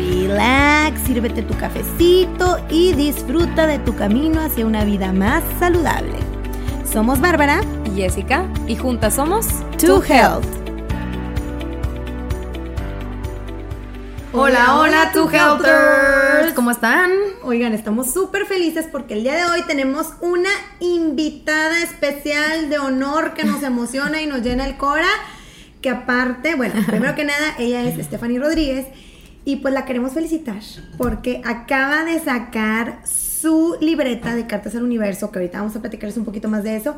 relax, sírvete tu cafecito y disfruta de tu camino hacia una vida más saludable. Somos Bárbara y Jessica y juntas somos To Health. Hola, hola, To Healthers. ¿Cómo están? Oigan, estamos súper felices porque el día de hoy tenemos una invitada especial de honor que nos emociona y nos llena el cora. Que aparte, bueno, primero que nada, ella es Stephanie Rodríguez y pues la queremos felicitar porque acaba de sacar su libreta de cartas al universo, que ahorita vamos a platicarles un poquito más de eso.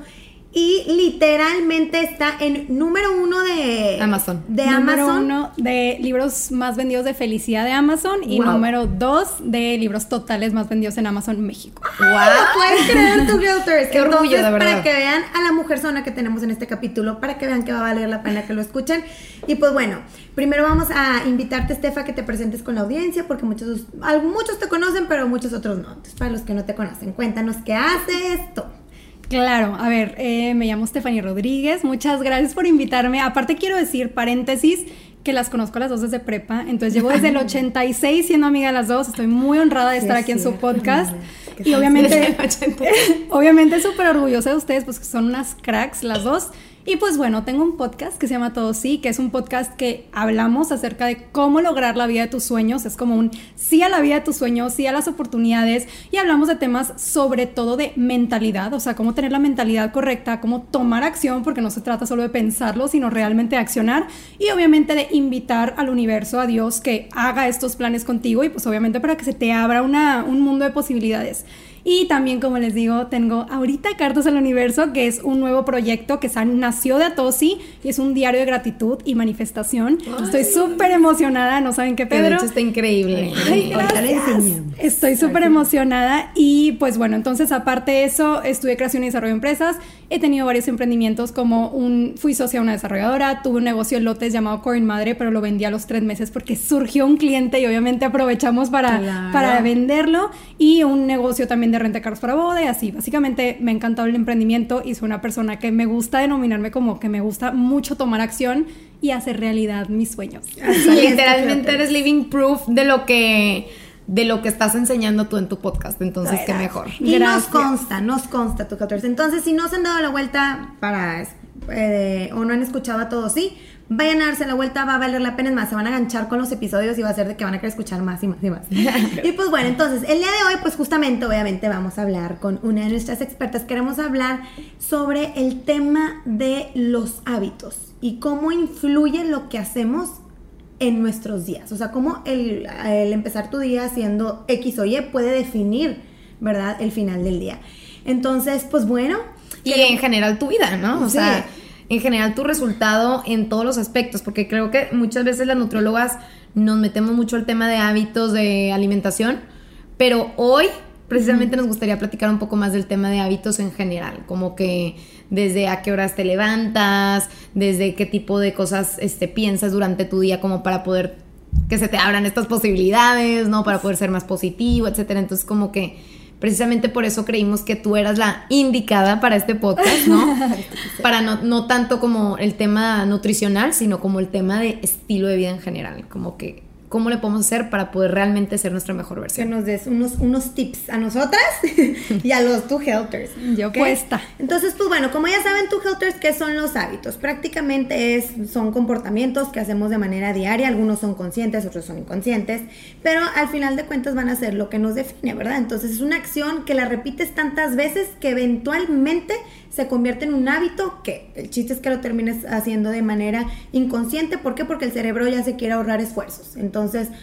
Y literalmente está en número uno de Amazon. De número Amazon. uno de libros más vendidos de felicidad de Amazon y Wow. número dos de libros totales más vendidos en Amazon México. ¡Ay, no puedes creer tu Guilters! Qué orgullo, de verdad. para que vean a la mujer zona que tenemos en este capítulo, para que vean que va a valer la pena que lo escuchen. Y pues bueno, primero vamos a invitarte, Estefa, que te presentes con la audiencia, porque muchos, muchos te conocen, pero muchos otros no. Entonces, para los que no te conocen, cuéntanos qué haces esto. Claro, a ver, eh, me llamo Stephanie Rodríguez, muchas gracias por invitarme. Aparte quiero decir, paréntesis, que las conozco a las dos desde prepa, entonces llevo desde el 86 siendo amiga de las dos, estoy muy honrada de estar es aquí en su podcast y obviamente, Desde el 86. obviamente súper orgullosa de ustedes, pues que son unas cracks las dos. Y pues bueno, tengo un podcast que se llama Todo Sí, que es un podcast que hablamos acerca de cómo lograr la vida de tus sueños. Es como un sí a la vida de tus sueños, sí a las oportunidades. Y hablamos de temas sobre todo de mentalidad, o sea, cómo tener la mentalidad correcta, cómo tomar acción, porque no se trata solo de pensarlo, sino realmente de accionar. Y obviamente de invitar al universo, a Dios, que haga estos planes contigo y pues obviamente para que se te abra una, un mundo de posibilidades. Y también, como les digo, tengo ahorita Cartas al Universo, que es un nuevo proyecto que nació de Atosi y es un diario de gratitud y manifestación. Estoy súper emocionada, no saben qué, Pedro. hecho está increíble. Ay. Estoy súper emocionada y pues bueno, entonces aparte de eso, estudié creación y desarrollo de empresas, he tenido varios emprendimientos como un, fui socia de una desarrolladora, tuve un negocio en lotes llamado Corin Madre, pero lo vendí a los tres meses porque surgió un cliente y obviamente aprovechamos para, Claro. para venderlo y un negocio también de renta de carros para boda y así. Básicamente me ha encantado el emprendimiento y soy una persona que me gusta denominarme como que me gusta mucho tomar acción y hacer realidad mis sueños. Así Literalmente eres living proof de lo que de lo que estás enseñando tú en tu podcast, entonces qué mejor. Y nos consta, nos consta tu 14. Entonces, si no se han dado la vuelta para eh, o no han escuchado a todos, sí, vayan a darse la vuelta, va a valer la pena, es más, se van a ganchar con los episodios y va a ser de que van a querer escuchar más y más y más. y pues bueno, entonces, el día de hoy, pues justamente, obviamente, vamos a hablar con una de nuestras expertas. Queremos hablar sobre el tema de los hábitos y cómo influye lo que hacemos en nuestros días. O sea, cómo el, el empezar tu día haciendo X o Y puede definir, ¿verdad?, el final del día. Entonces, pues bueno. Y en general tu vida, ¿no? O Sí. sea, en general tu resultado en todos los aspectos, porque creo que muchas veces las nutriólogas nos metemos mucho al tema de hábitos de alimentación, pero hoy precisamente nos gustaría platicar un poco más del tema de hábitos en general, como que desde a qué horas te levantas, desde qué tipo de cosas este, piensas durante tu día como para poder que se te abran estas posibilidades, ¿no? Para poder ser más positivo, etcétera. Entonces, como que precisamente por eso creímos que tú eras la indicada para este podcast, ¿no? para no, no tanto como el tema nutricional, sino como el tema de estilo de vida en general, como que cómo le podemos hacer para poder realmente ser nuestra mejor Que versión. nos des unos, unos tips a nosotras y a los two helpers. Yo ¿ok? puesta. Entonces, pues bueno, como ya saben, two helpers, ¿qué son los hábitos? Prácticamente es, son comportamientos que hacemos de manera diaria. Algunos son conscientes, otros son inconscientes. Pero al final de cuentas van a ser lo que nos define, ¿verdad? Entonces es una acción que la repites tantas veces que eventualmente se convierte en un hábito que el chiste es que lo termines haciendo de manera inconsciente. ¿Por qué? Porque el cerebro ya se quiere ahorrar esfuerzos. Entonces,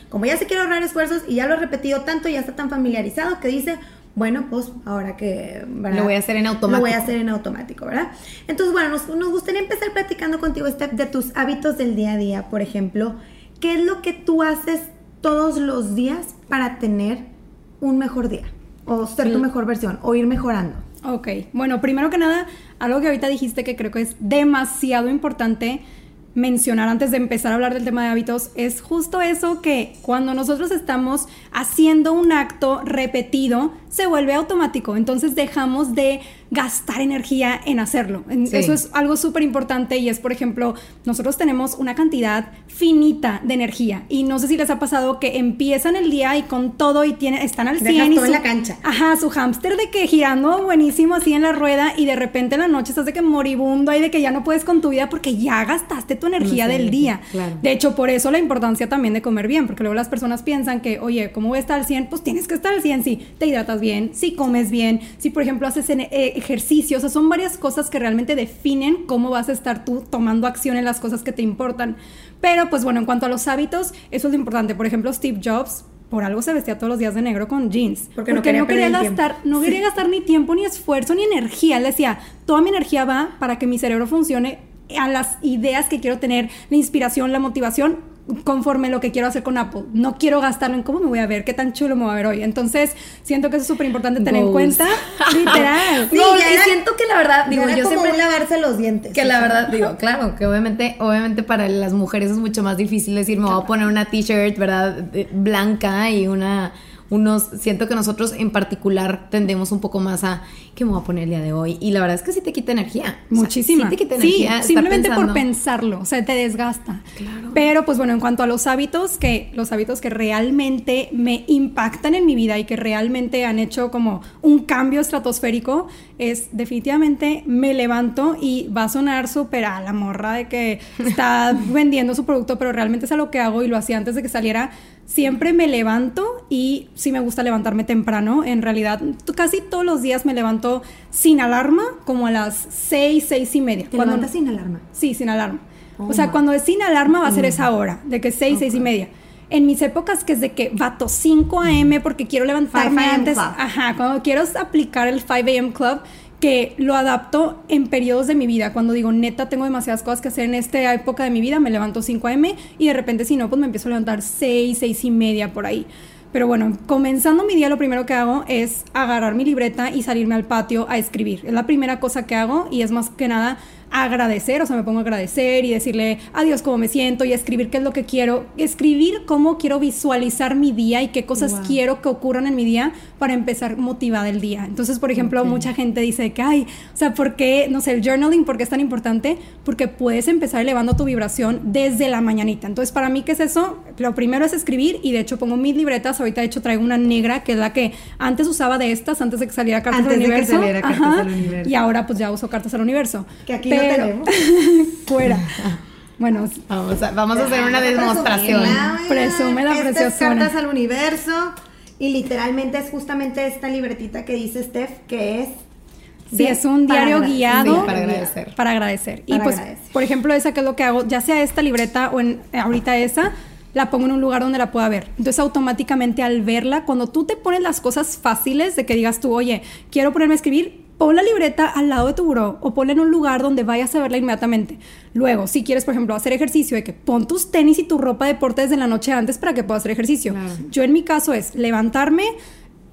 como ya se quiere ahorrar esfuerzos y ya lo he repetido tanto, ya está tan familiarizado que dice, bueno, pues ahora que... ¿verdad? Lo voy a hacer en Lo automático. voy a hacer en automático, ¿verdad? Entonces, bueno, nos, nos gustaría empezar platicando contigo, Steph, de tus hábitos del día a día, por ejemplo. ¿Qué es lo que tú haces todos los días para tener un mejor día? O ser tu mejor versión, o ir mejorando. Ok, bueno, primero que nada, algo que ahorita dijiste que creo que es demasiado importante mencionar antes de empezar a hablar del tema de hábitos es justo eso que cuando nosotros estamos haciendo un acto repetido se vuelve automático, entonces dejamos de gastar energía en hacerlo. Eso es algo súper importante y es, por ejemplo, nosotros tenemos una cantidad finita de energía y no sé si les ha pasado que empiezan el día y con todo y tienen, están al 100 y en la cancha. Ajá, su hámster de que girando buenísimo así en la rueda y de repente en la noche estás de que moribundo y de que ya no puedes con tu vida porque ya gastaste tu energía del día. De hecho, por eso la importancia también de comer bien, porque luego las personas piensan que, oye, ¿cómo voy a estar al 100? Pues tienes que estar al 100 si te hidratas bien, si comes bien, si por ejemplo haces eh, ejercicio, o sea, son varias cosas que realmente definen cómo vas a estar tú tomando acción en las cosas que te importan. Pero pues bueno, en cuanto a los hábitos, eso es lo importante. Por ejemplo, Steve Jobs por algo se vestía todos los días de negro con jeans. Porque, no quería, gastar, no quería gastar ni tiempo, ni esfuerzo, ni energía. Él decía, toda mi energía va para que mi cerebro funcione a las ideas que quiero tener, la inspiración, la motivación, conforme lo que quiero hacer con Apple. No quiero gastarlo en cómo me voy a ver, qué tan chulo me voy a ver hoy. Entonces, siento que eso es súper importante tener en cuenta. Literal. Sí, y siento que la verdad, digo, yo siempre lavarse los dientes. Que la verdad, digo, claro, que obviamente, obviamente para las mujeres es mucho más difícil decir, me voy a poner una t-shirt, ¿verdad? Blanca y una unos, siento que nosotros en particular tendemos un poco más a qué me voy a poner el día de hoy. Y la verdad es que sí te quita energía. Muchísima. sí te quita energía. simplemente por pensarlo, o sea, te desgasta. Claro. Pero pues bueno, en cuanto a los hábitos, que los hábitos que realmente me impactan en mi vida y que realmente han hecho como un cambio estratosférico, es definitivamente me levanto y va a sonar súper a la morra de que está vendiendo su producto, pero realmente es a lo que hago y lo hacía antes de que saliera siempre me levanto y sí me gusta levantarme temprano. En realidad, casi todos los días me levanto sin alarma, como a las seis, seis y media. ¿Te levantas sin alarma? Sí, sin alarma. o sea, oh. cuando es sin alarma va a ser esa hora, de que seis, seis y media. En mis épocas que es de que vato 5 a.m. porque quiero levantarme antes. Ajá, cuando quiero aplicar el 5 a.m. club, que lo adapto en periodos de mi vida. Cuando digo, neta, tengo demasiadas cosas que hacer en esta época de mi vida, me levanto 5 a.m. y de repente, si no, pues me empiezo a levantar 6, 6 y media por ahí. Pero bueno, comenzando mi día, lo primero que hago es agarrar mi libreta y salirme al patio a escribir. Es la primera cosa que hago y es más que nada agradecer, o sea, me pongo a agradecer y decirle adiós cómo me siento y escribir qué es lo que quiero, escribir cómo quiero visualizar mi día y qué cosas quiero que ocurran en mi día para empezar motivada el día. Entonces, por ejemplo, mucha gente dice que, ay, o sea, ¿por qué, no sé, el journaling, por qué es tan importante? Porque puedes empezar elevando tu vibración desde la mañanita. Entonces, para mí, ¿qué es eso? Lo primero es escribir y de hecho pongo mis libretas, ahorita de hecho traigo una negra que es la que antes usaba de estas, antes de que saliera Cartas al Universo. Y ahora pues ya uso Cartas al Universo. Que aquí fuera. Bueno, vamos a, vamos a hacer una demostración. Presume la Estas cartas al universo. Y literalmente es justamente esta libretita que dice Steph, que es. Sí, es un diario guiado. para agradecer. Para agradecer. y pues, por ejemplo, esa que es lo que hago, ya sea esta libreta o en, ahorita esa, la pongo en un lugar donde la pueda ver. Entonces automáticamente al verla, cuando tú te pones las cosas fáciles de que digas tú, oye, quiero ponerme a escribir, pon la libreta al lado de tu buró o ponla en un lugar donde vayas a verla inmediatamente. Luego, si quieres, por ejemplo, hacer ejercicio, de que pon tus tenis y tu ropa de deporte desde la noche antes para que puedas hacer ejercicio. Yo en mi caso es levantarme,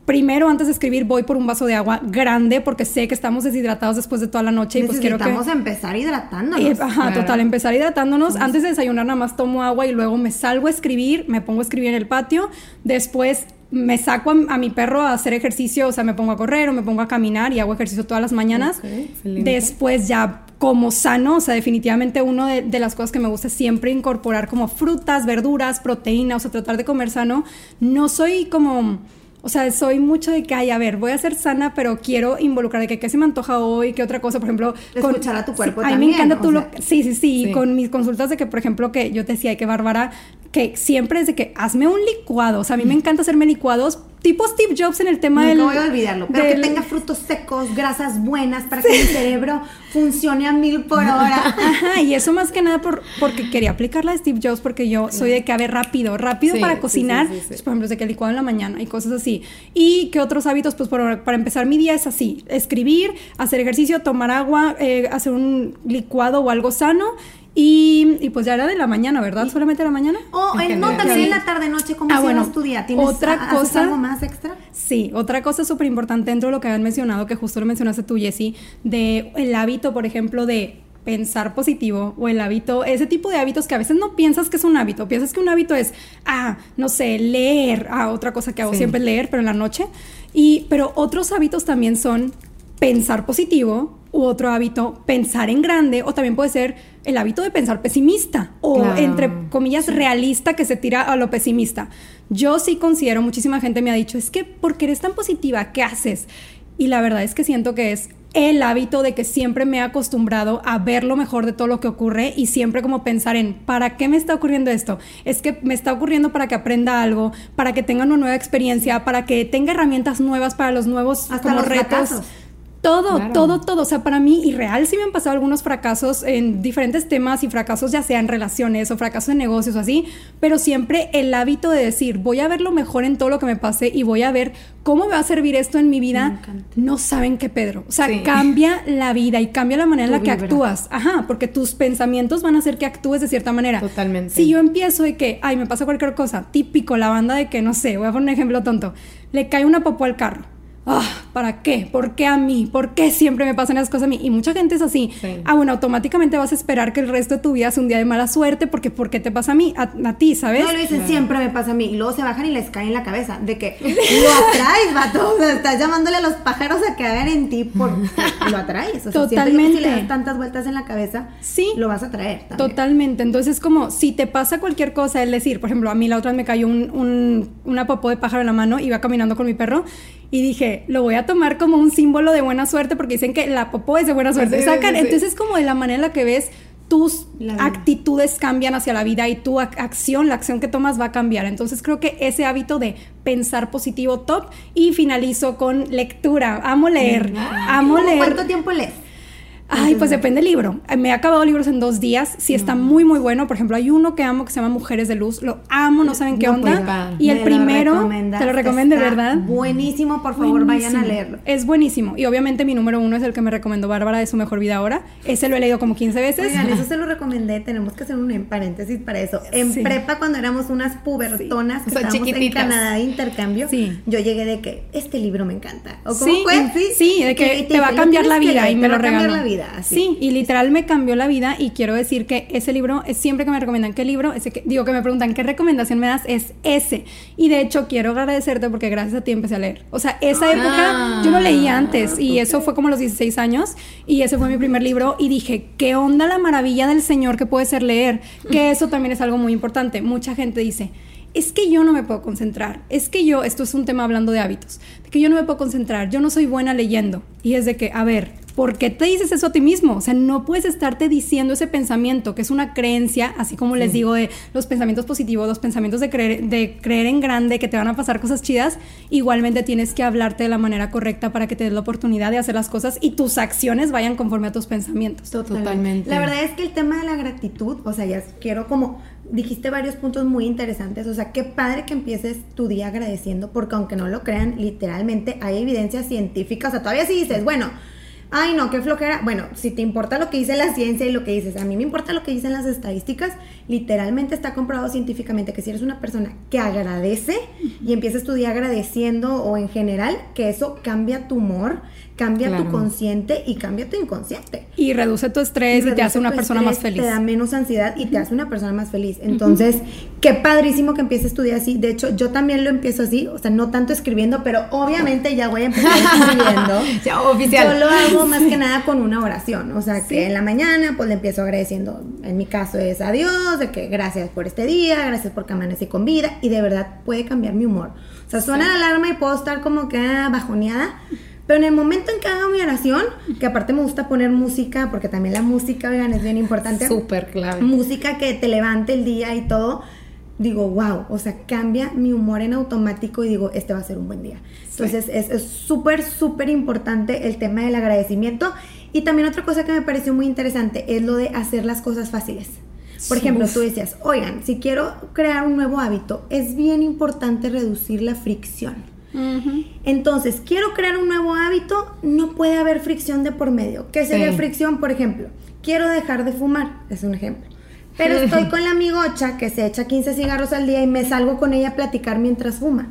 primero antes de escribir voy por un vaso de agua grande porque sé que estamos deshidratados después de toda la noche y pues quiero que empezar hidratándonos. ajá, total, empezar hidratándonos. Antes de desayunar nada más tomo agua y luego me salgo a escribir, me pongo a escribir en el patio, después me saco a, mi perro a hacer ejercicio, o sea, me pongo a correr o me pongo a caminar y hago ejercicio todas las mañanas. Después ya como sano, o sea, definitivamente uno de, de, las cosas que me gusta es siempre incorporar como frutas, verduras, proteínas, o sea, tratar de comer sano. No soy como o sea, soy mucho de que, ay, a ver, voy a ser sana, pero quiero involucrar de que qué se me antoja hoy, qué otra cosa, por ejemplo. Escuchar a tu cuerpo sí, también. A mí me encanta tú lo... Sí, sí, sí, Con mis consultas de que, por ejemplo, que yo te decía, que Bárbara, que siempre es de que hazme un licuado. O sea, a mí me encanta hacerme licuados tipo Steve Jobs en el tema del... No voy a olvidarlo, pero que tenga frutos secos, grasas buenas para que mi cerebro funcione a mil por hora. Ajá, y eso más que nada por, porque quería aplicarla a Steve Jobs porque yo soy de que, a ver, rápido, rápido para cocinar. pues, por ejemplo, de que licuado en la mañana y cosas así. Y que otros hábitos, pues para empezar mi día es así, escribir, hacer ejercicio, tomar agua, eh, hacer un licuado o algo sano Y, y pues ya era de la mañana, ¿verdad? ¿Solamente de la mañana? O en, no, también en la tarde noche, ¿cómo Ah, cierras bueno, tu día? ¿Tienes otra cosa- algo más extra? Sí, otra cosa súper importante dentro de lo que habían mencionado, que justo lo mencionaste tú, Jessy, de el hábito, por ejemplo, de pensar positivo o el hábito, ese tipo de hábitos que a veces no piensas que es un hábito, piensas que un hábito es, ah, no sé, leer, ah, otra cosa que hago Sí. siempre es leer, pero en la noche, y, pero otros hábitos también son pensar positivo u otro hábito, pensar en grande, o también puede ser el hábito de pensar pesimista, o Claro. entre comillas, realista que se tira a lo pesimista. Yo sí considero, muchísima gente me ha dicho, es que porque eres tan positiva, ¿qué haces? Y la verdad es que siento que es el hábito de que siempre me he acostumbrado a ver lo mejor de todo lo que ocurre y siempre como pensar en, ¿para qué me está ocurriendo esto? Es que me está ocurriendo para que aprenda algo, para que tenga una nueva experiencia, para que tenga herramientas nuevas para los nuevos Hasta como los retos. fracasos. Todo, Claro. todo, todo. O sea, para mí, y real, sí me han pasado algunos fracasos en diferentes temas y fracasos ya sea en relaciones o fracasos en negocios o así, pero siempre el hábito de decir, voy a ver lo mejor en todo lo que me pase y voy a ver cómo me va a servir esto en mi vida. No saben qué, Pedro. O sea, Sí. cambia la vida y cambia la manera en la que vibra. actúas. Ajá, porque tus pensamientos van a hacer que actúes de cierta manera. Totalmente. Si yo empiezo de que, ay, me pasa cualquier cosa, típico, la banda de que, no sé, voy a poner un ejemplo tonto, le cae una popó al carro. Ah, ¿para qué? ¿Por qué a mí? ¿Por qué siempre me pasan esas cosas a mí? Y mucha gente es así. Sí. Ah, bueno, automáticamente vas a esperar que el resto de tu vida sea un día de mala suerte porque ¿por qué te pasa a mí? A, a ti, ¿sabes? No, lo dicen, siempre me pasa a mí. Y luego se bajan y les cae en la cabeza. De que lo atraes, vato. O sea, estás llamándole a los pájaros a que hagan en ti porque lo atraes. O sea, que si Totalmente. le das tantas vueltas en la cabeza, Sí. lo vas a traer también. Totalmente. Entonces, como si te pasa cualquier cosa, es decir, por ejemplo, a mí la otra vez me cayó un, un- una popó de pájaro en la mano, iba caminando con mi perro y dije, lo voy a tomar como un símbolo de buena suerte porque dicen que la popó es de buena suerte. Sí, Sacan, sí, sí. entonces es como de la manera en la que ves tus actitudes cambian hacia la vida y tu ac- acción, la acción que tomas va a cambiar. Entonces creo que ese hábito de pensar positivo top y finalizo con lectura. Amo leer, amo ¿Cómo leer. ¿Cuánto tiempo lees? Ay, pues depende del libro. Me he acabado libros en dos días. Si está muy, muy bueno. Por ejemplo, hay uno que amo que se llama Mujeres de Luz. Lo amo, no saben qué No, onda. pues, y el primero, te lo recomiendo, ¿verdad? Buenísimo, por favor, vayan a Buenísimo. leerlo. Es buenísimo. Y obviamente mi número uno es el que me recomendó Bárbara de su mejor vida ahora. Ese lo he leído como 15 veces. Oigan, eso se lo recomendé, tenemos que hacer un paréntesis para eso. En Sí. prepa, cuando éramos unas pubertonas que Son estábamos chiquititas. en Canadá de intercambio, Sí. yo llegué de que este libro me encanta. ¿O cómo Sí, fue? sí, de que te va a cambiar la que vida y te me va lo a cambiar regaló. La vida, así. Sí, y literal me cambió la vida y quiero decir que ese libro es siempre que me recomiendan qué libro, ese que, digo que me preguntan qué recomendación me das, es ese. Y de hecho quiero agradecerte porque gracias a ti empecé a leer. O sea, esa época Ah, yo no leía antes y eso fue como a los 16 años y ese fue mi primer libro y dije, ¿qué onda la maravilla del Señor que puede ser leer? Que eso también es algo muy importante. Mucha gente dice, es que yo no me puedo concentrar, es que yo, esto es un tema hablando de hábitos, de que yo no me puedo concentrar, yo no soy buena leyendo. Y es de que, a ver, ¿por qué te dices eso a ti mismo? O sea, no puedes estarte diciendo ese pensamiento, que es una creencia, así como les digo de los pensamientos positivos, los pensamientos de creer, de creer en grande, que te van a pasar cosas chidas, igualmente tienes que hablarte de la manera correcta para que te des la oportunidad de hacer las cosas y tus acciones vayan conforme a tus pensamientos. Totalmente. La verdad es que el tema de la gratitud, o sea, ya quiero como dijiste varios puntos muy interesantes, o sea, qué padre que empieces tu día agradeciendo, porque aunque no lo crean, literalmente hay evidencia científica, o sea, todavía si dices, bueno, ay no, qué flojera, bueno, si te importa lo que dice la ciencia y lo que dices, a mí me importa lo que dicen las estadísticas, literalmente está comprobado científicamente que si eres una persona que agradece y empiezas tu día agradeciendo o en general, que eso cambia tu humor, cambia tu consciente y cambia tu inconsciente Y reduce tu estrés y, te hace una persona más feliz. Te da menos ansiedad y te hace una persona más feliz. Entonces, qué padrísimo que empieces tu día así. De hecho, yo también lo empiezo así, o sea, no tanto escribiendo, pero obviamente ya voy a empezar escribiendo. Ya, oficial. Yo lo hago más que nada con una oración. O sea, que en la mañana, pues le empiezo agradeciendo. En mi caso es a Dios, de que gracias por este día, gracias por que amanecí con vida. Y de verdad puede cambiar mi humor. O sea, suena la alarma y puedo estar como que ah, bajoneada. Pero en el momento en que hago mi oración, que aparte me gusta poner música, porque también la música, oigan, es bien importante. Súper clave. Música que te levante el día y todo. Digo, wow, o sea, cambia mi humor en automático y digo, este va a ser un buen día. Entonces, es es súper, súper importante el tema del agradecimiento. Y también otra cosa que me pareció muy interesante es lo de hacer las cosas fáciles. Por Sí. ejemplo, tú decías, oigan, si quiero crear un nuevo hábito, es bien importante reducir la fricción. Entonces, quiero crear un nuevo hábito, no puede haber fricción de por medio. ¿Qué sería Sí. fricción? Por ejemplo, quiero dejar de fumar, es un ejemplo. Pero estoy con la amigocha que se echa 15 cigarros al día y me salgo con ella a platicar mientras fuma.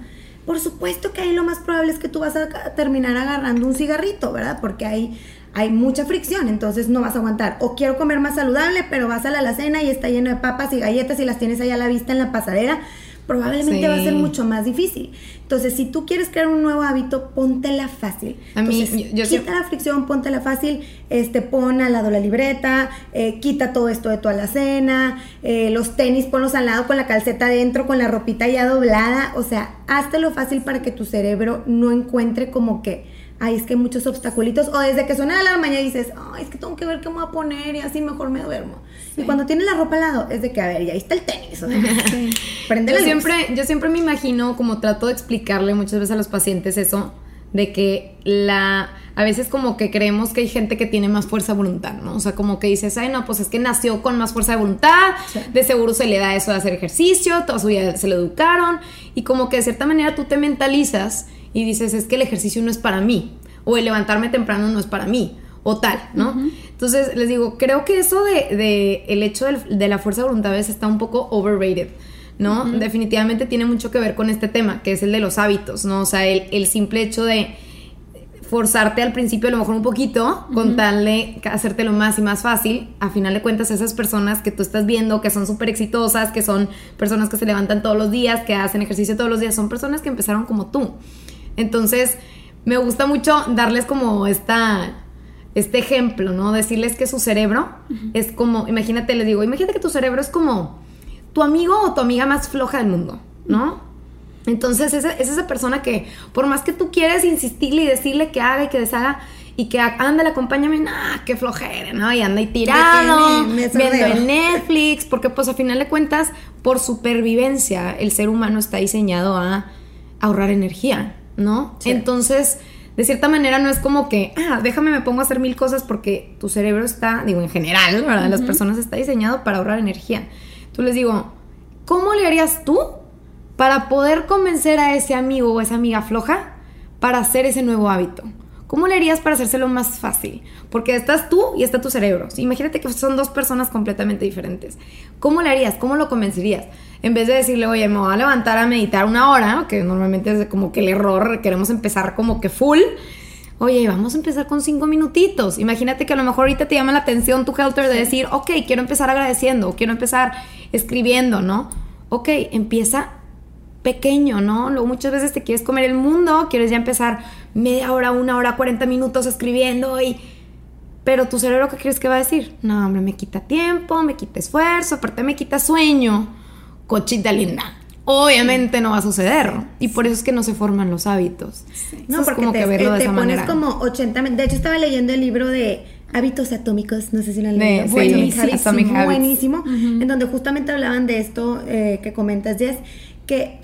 Por supuesto que ahí lo más probable es que tú vas a terminar agarrando un cigarrito, ¿verdad? Porque hay, hay mucha fricción, entonces no vas a aguantar. O quiero comer más saludable, pero vas a la alacena y está lleno de papas y galletas y las tienes ahí a la vista en la pasadera probablemente va a ser mucho más difícil. Entonces, si tú quieres crear un nuevo hábito, póntela fácil. A mí, yo, quita la fricción, póntela fácil, este, pon al lado la libreta, eh, quita todo esto de tu alacena, eh, los tenis ponlos al lado con la calceta adentro, con la ropita ya doblada, o sea, lo fácil para que tu cerebro no encuentre como que ay, es que hay muchos obstaculitos, o desde que suena la alarma ya dices, ay, es que tengo que ver qué me voy a poner y así mejor me duermo. Y cuando tienes la ropa al lado, es de que, a ver, ya ahí está el tenis. O prende yo siempre, yo siempre me imagino, como trato de explicarle muchas veces a los pacientes eso, de que la a veces como que creemos que hay gente que tiene más fuerza de voluntad, ¿no? O sea, como que dices, ay, no, pues es que nació con más fuerza de voluntad, de seguro se le da eso de hacer ejercicio, toda su vida se le educaron, y como que de cierta manera tú te mentalizas y dices, es que el ejercicio no es para mí, o el levantarme temprano no es para mí, o tal, ¿no? Entonces les digo, creo que eso de, el hecho de la fuerza de voluntad a veces está un poco overrated. ¿no? Definitivamente tiene mucho que ver con este tema, que es el de los hábitos, ¿no? O sea, el, el simple hecho de forzarte al principio a lo mejor un poquito, con tal de hacértelo más y más fácil, a final de cuentas esas personas que tú estás viendo que son súper exitosas, que son personas que se levantan todos los días, que hacen ejercicio todos los días, son personas que empezaron como tú. Entonces, me gusta mucho darles como esta, este ejemplo, ¿no? Decirles que su cerebro es como, imagínate, les digo, imagínate que tu cerebro es como tu amigo o tu amiga más floja del mundo, ¿no? Entonces, es, es esa persona que, por más que tú quieres insistirle y decirle que haga y que deshaga, y que anda, acompáñame, nah, qué flojera, ¿no? Y anda ahí tirado, viendo en Netflix, porque pues a final de cuentas, por supervivencia, el ser humano está diseñado a ahorrar energía. ¿no? Entonces, de cierta manera no es como que, ah, déjame me pongo a hacer mil cosas porque tu cerebro está, digo, en general, ¿verdad? Las personas está diseñado para ahorrar energía. Tú les digo, ¿cómo le harías tú para poder convencer a ese amigo o esa amiga floja para hacer ese nuevo hábito? ¿Cómo le harías para hacérselo más fácil? Porque estás tú y está tu cerebro. Imagínate que son dos personas completamente diferentes. ¿Cómo le harías? ¿Cómo lo convencerías? En vez de decirle, oye, me voy a levantar a meditar una hora, que normalmente es como que el error, queremos empezar como que full. Oye, vamos a empezar con cinco minutitos. Imagínate que a lo mejor ahorita te llama la atención tu helter de decir, ok, quiero empezar agradeciendo, quiero empezar escribiendo, ¿no? Ok, empieza pequeño, ¿no? Luego muchas veces te quieres comer el mundo, quieres ya empezar media hora, una hora, 40 minutos escribiendo y... Pero tu cerebro, ¿qué crees que va a decir? No, hombre, me quita tiempo, me quita esfuerzo, aparte me quita sueño. Cochita linda. Obviamente no va a suceder. Y por eso es que no se forman los hábitos. No, porque como te, que verlo de esa pones como 80... De hecho, estaba leyendo el libro de Hábitos Atómicos, no sé si lo han leído. buenísimo, buenísimo. En donde justamente hablaban de esto eh, que comentas, Jess, que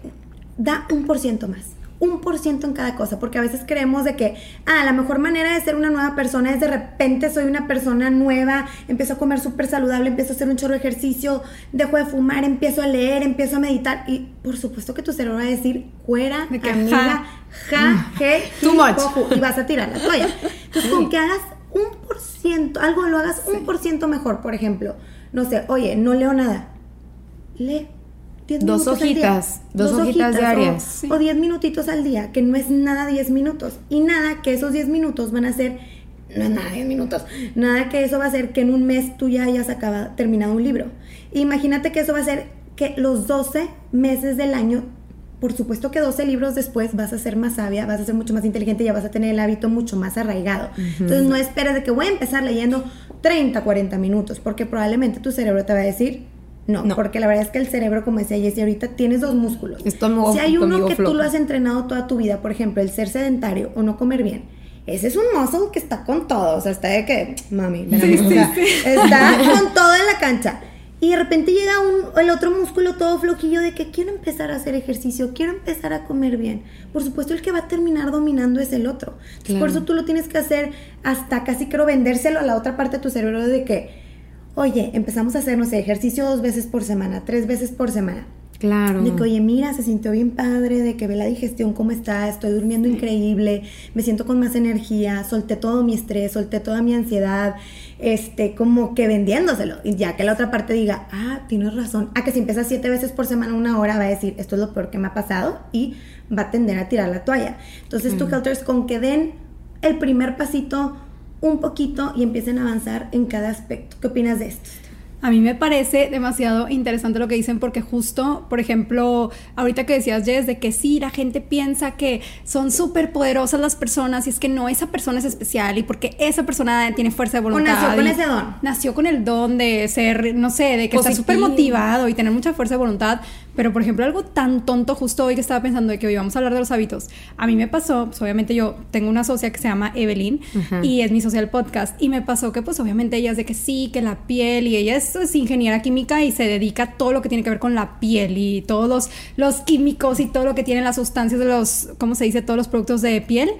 da un por ciento más un por ciento en cada cosa, porque a veces creemos de que, ah, la mejor manera de ser una nueva persona es de repente soy una persona nueva, empiezo a comer súper saludable, empiezo a hacer un chorro de ejercicio, dejo de fumar, empiezo a leer, empiezo a meditar y por supuesto que tu cerebro va a decir, fuera, amiga, ja, je, Too much. y vas a tirar la toalla. Entonces, con que hagas un por ciento, algo lo hagas un por ciento mejor, por ejemplo, no sé, oye, no leo nada, lee dos hojitas, dos, hojitas, diarias. O, diez minutitos al día, que no es nada diez minutos. Y nada que esos diez minutos van a ser, no es nada diez minutos, nada que eso va a ser que en un mes tú ya hayas acabado, terminado un libro. Imagínate que eso va a ser que los 12 meses del año por supuesto que 12 libros después vas a ser más sabia, vas a ser mucho más inteligente, ya vas a tener el hábito mucho más arraigado. Entonces no esperes de que voy a empezar leyendo 30, 40 minutos, porque probablemente tu cerebro te va a decir, no, porque la verdad es que el cerebro, como decía Jessie ahorita, tienes dos músculos. si hay uno que tú lo has entrenado toda tu vida, por ejemplo, el ser sedentario o no comer bien, ese es un muscle que está con todo, o sea, está de que, mami, está con todo en la cancha. Y de repente llega un, el otro músculo todo flojillo de que quiero empezar a hacer ejercicio, quiero empezar a comer bien. Por supuesto, el que va a terminar dominando es el otro. Por eso tú lo tienes que hacer hasta casi creo vendérselo a la otra parte de tu cerebro de que oye, empezamos a hacer, no sé, ejercicio dos veces por semana, tres veces por semana. Claro. De que, oye, mira, se sintió bien padre, de que ve la digestión cómo está, estoy durmiendo increíble, me siento con más energía, solté todo mi estrés, solté toda mi ansiedad, este, como que vendiéndoselo. Y ya que la otra parte diga, ah, tienes razón. A que si empieza siete veces por semana, una hora, va a decir, esto es lo peor que me ha pasado y va a tender a tirar la toalla. Entonces, tú, Helters, con que den el primer pasito un poquito y empiecen a avanzar en cada aspecto. ¿Qué opinas de esto? A mí me parece demasiado interesante lo que dicen porque justo, por ejemplo, ahorita que decías, Jess, de que sí, la gente piensa que son súper poderosas las personas y es que no, esa persona es especial y porque esa persona tiene fuerza de voluntad. nació con ese don. Nació con el don de ser, no sé, de que está súper motivado y tener mucha fuerza de voluntad. Pero, por ejemplo, algo tan tonto justo hoy que estaba pensando de que hoy vamos a hablar de los hábitos. A mí me pasó, pues obviamente yo tengo una socia que se llama Evelyn y es mi social podcast y me pasó que pues obviamente ella es de que sí, que la piel y ella es, es ingeniera química y se dedica a todo lo que tiene que ver con la piel y todos los, los químicos y todo lo que tienen las sustancias de los, ¿cómo se dice? Todos los productos de piel.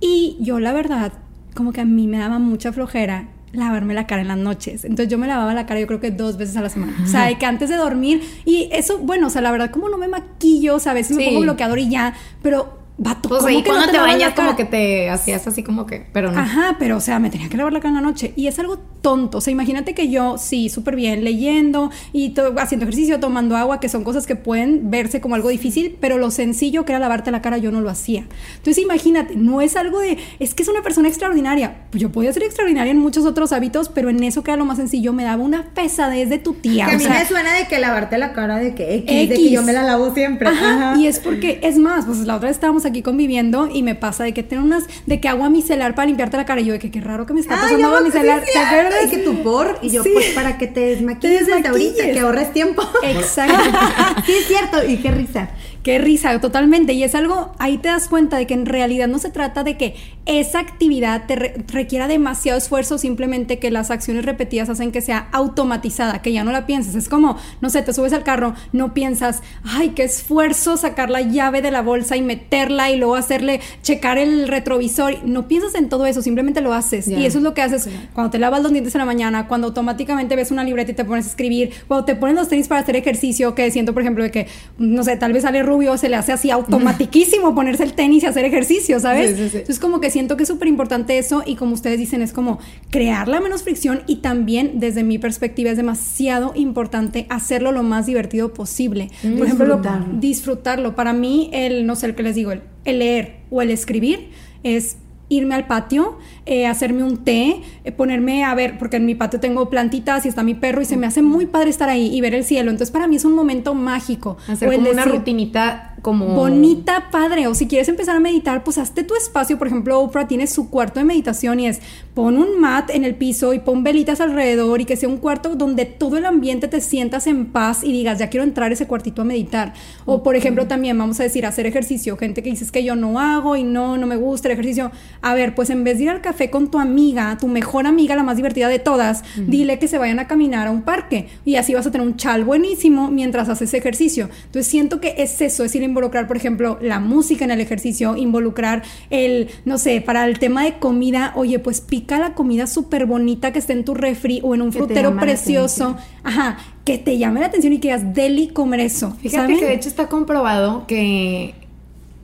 Y yo la verdad, como que a mí me daba mucha flojera lavarme la cara en las noches. Entonces yo me lavaba la cara yo creo que dos veces a la semana. O sea, que antes de dormir. Y eso, bueno, o sea, la verdad, como no me maquillo, o sea, a veces me pongo bloqueador y ya, pero vato, Pues ¿cómo ahí que no cuando te bañas como que te hacías así como que, pero no. Ajá, pero o sea, me tenía que lavar la cara en la noche. Y es algo tonto. O sea, imagínate que yo, sí, súper bien, leyendo y haciendo ejercicio, tomando agua, que son cosas que pueden verse como algo difícil, pero lo sencillo que era lavarte la cara, yo no lo hacía. Entonces, imagínate, no es algo de, es que es una persona extraordinaria. Pues yo podía ser extraordinaria en muchos otros hábitos, pero en eso que era lo más sencillo, me daba una pesadez de tu tía. Que a mí sea, me suena de que lavarte la cara de que X, de que yo me la lavo siempre. Ajá, Ajá. y es porque, es más, pues la otra vez estábamos aquí conviviendo y me pasa de que tengo unas, de que agua micelar para limpiarte la cara. Y yo de que qué raro que me está Ay, pasando agua amor, sí micelar. ¿Te acuerdas? Y que tu por, y yo, Sí. pues para que te desmaquilles, Te desde ahorita, desmaquilles. que ahorres tiempo. Exacto. sí, es cierto, y qué risa. Qué risa, totalmente. Y es algo, ahí te das cuenta de que en realidad no se trata de que esa actividad te re- requiera demasiado esfuerzo, simplemente que las acciones repetidas hacen que sea automatizada, que ya no la pienses. Es como, no sé, te subes al carro, no piensas, ay, qué esfuerzo sacar la llave de la bolsa y meterla y luego hacerle checar el retrovisor. No piensas en todo eso, simplemente lo haces. Y eso es lo que haces cuando te lavas los dientes en la mañana, cuando automáticamente ves una libreta y te pones a escribir, cuando te pones los tenis para hacer ejercicio, que siento, por ejemplo, de que, no sé, tal vez sale rubio, se le hace así automatiquísimo ponerse el tenis y hacer ejercicio, ¿sabes? Sí, sí, sí. Entonces, como que siento que es súper importante eso y como ustedes dicen, es como crear la menos fricción y también, desde mi perspectiva, es demasiado importante hacerlo lo más divertido posible. Mm, Por ejemplo, lo- disfrutarlo. disfrutarlo. Para mí, el, no sé, el que les digo, el, el leer o el escribir es irme al patio, eh, hacerme un té, eh, ponerme a ver, porque en mi patio tengo plantitas y está mi perro y se me hace muy padre estar ahí y ver el cielo. Entonces para mí es un momento mágico. Hacer O como una rutinita como... Bonita, padre. O si quieres empezar a meditar, pues hazte tu espacio. Por ejemplo, Oprah tiene su cuarto de meditación y es pon un mat en el piso y pon velitas alrededor y que sea un cuarto donde todo el ambiente te sientas en paz y digas, ya quiero entrar a ese cuartito a meditar. O por ejemplo, también vamos a decir, hacer ejercicio. Gente que dices que yo no hago y no, no me gusta el ejercicio. A ver, pues en vez de ir al café con tu amiga, tu mejor amiga, la más divertida de todas, dile que se vayan a caminar a un parque y así vas a tener un chal buenísimo mientras haces ejercicio. Entonces siento que es eso, es ir involucrar, por ejemplo, la música en el ejercicio, involucrar el, no sé, para el tema de comida, oye, pues pica la comida súper bonita que esté en tu refri o en un frutero precioso, ajá, que te llame la atención y que digas, deli, comer eso. Fíjate ¿saben? que de hecho está comprobado que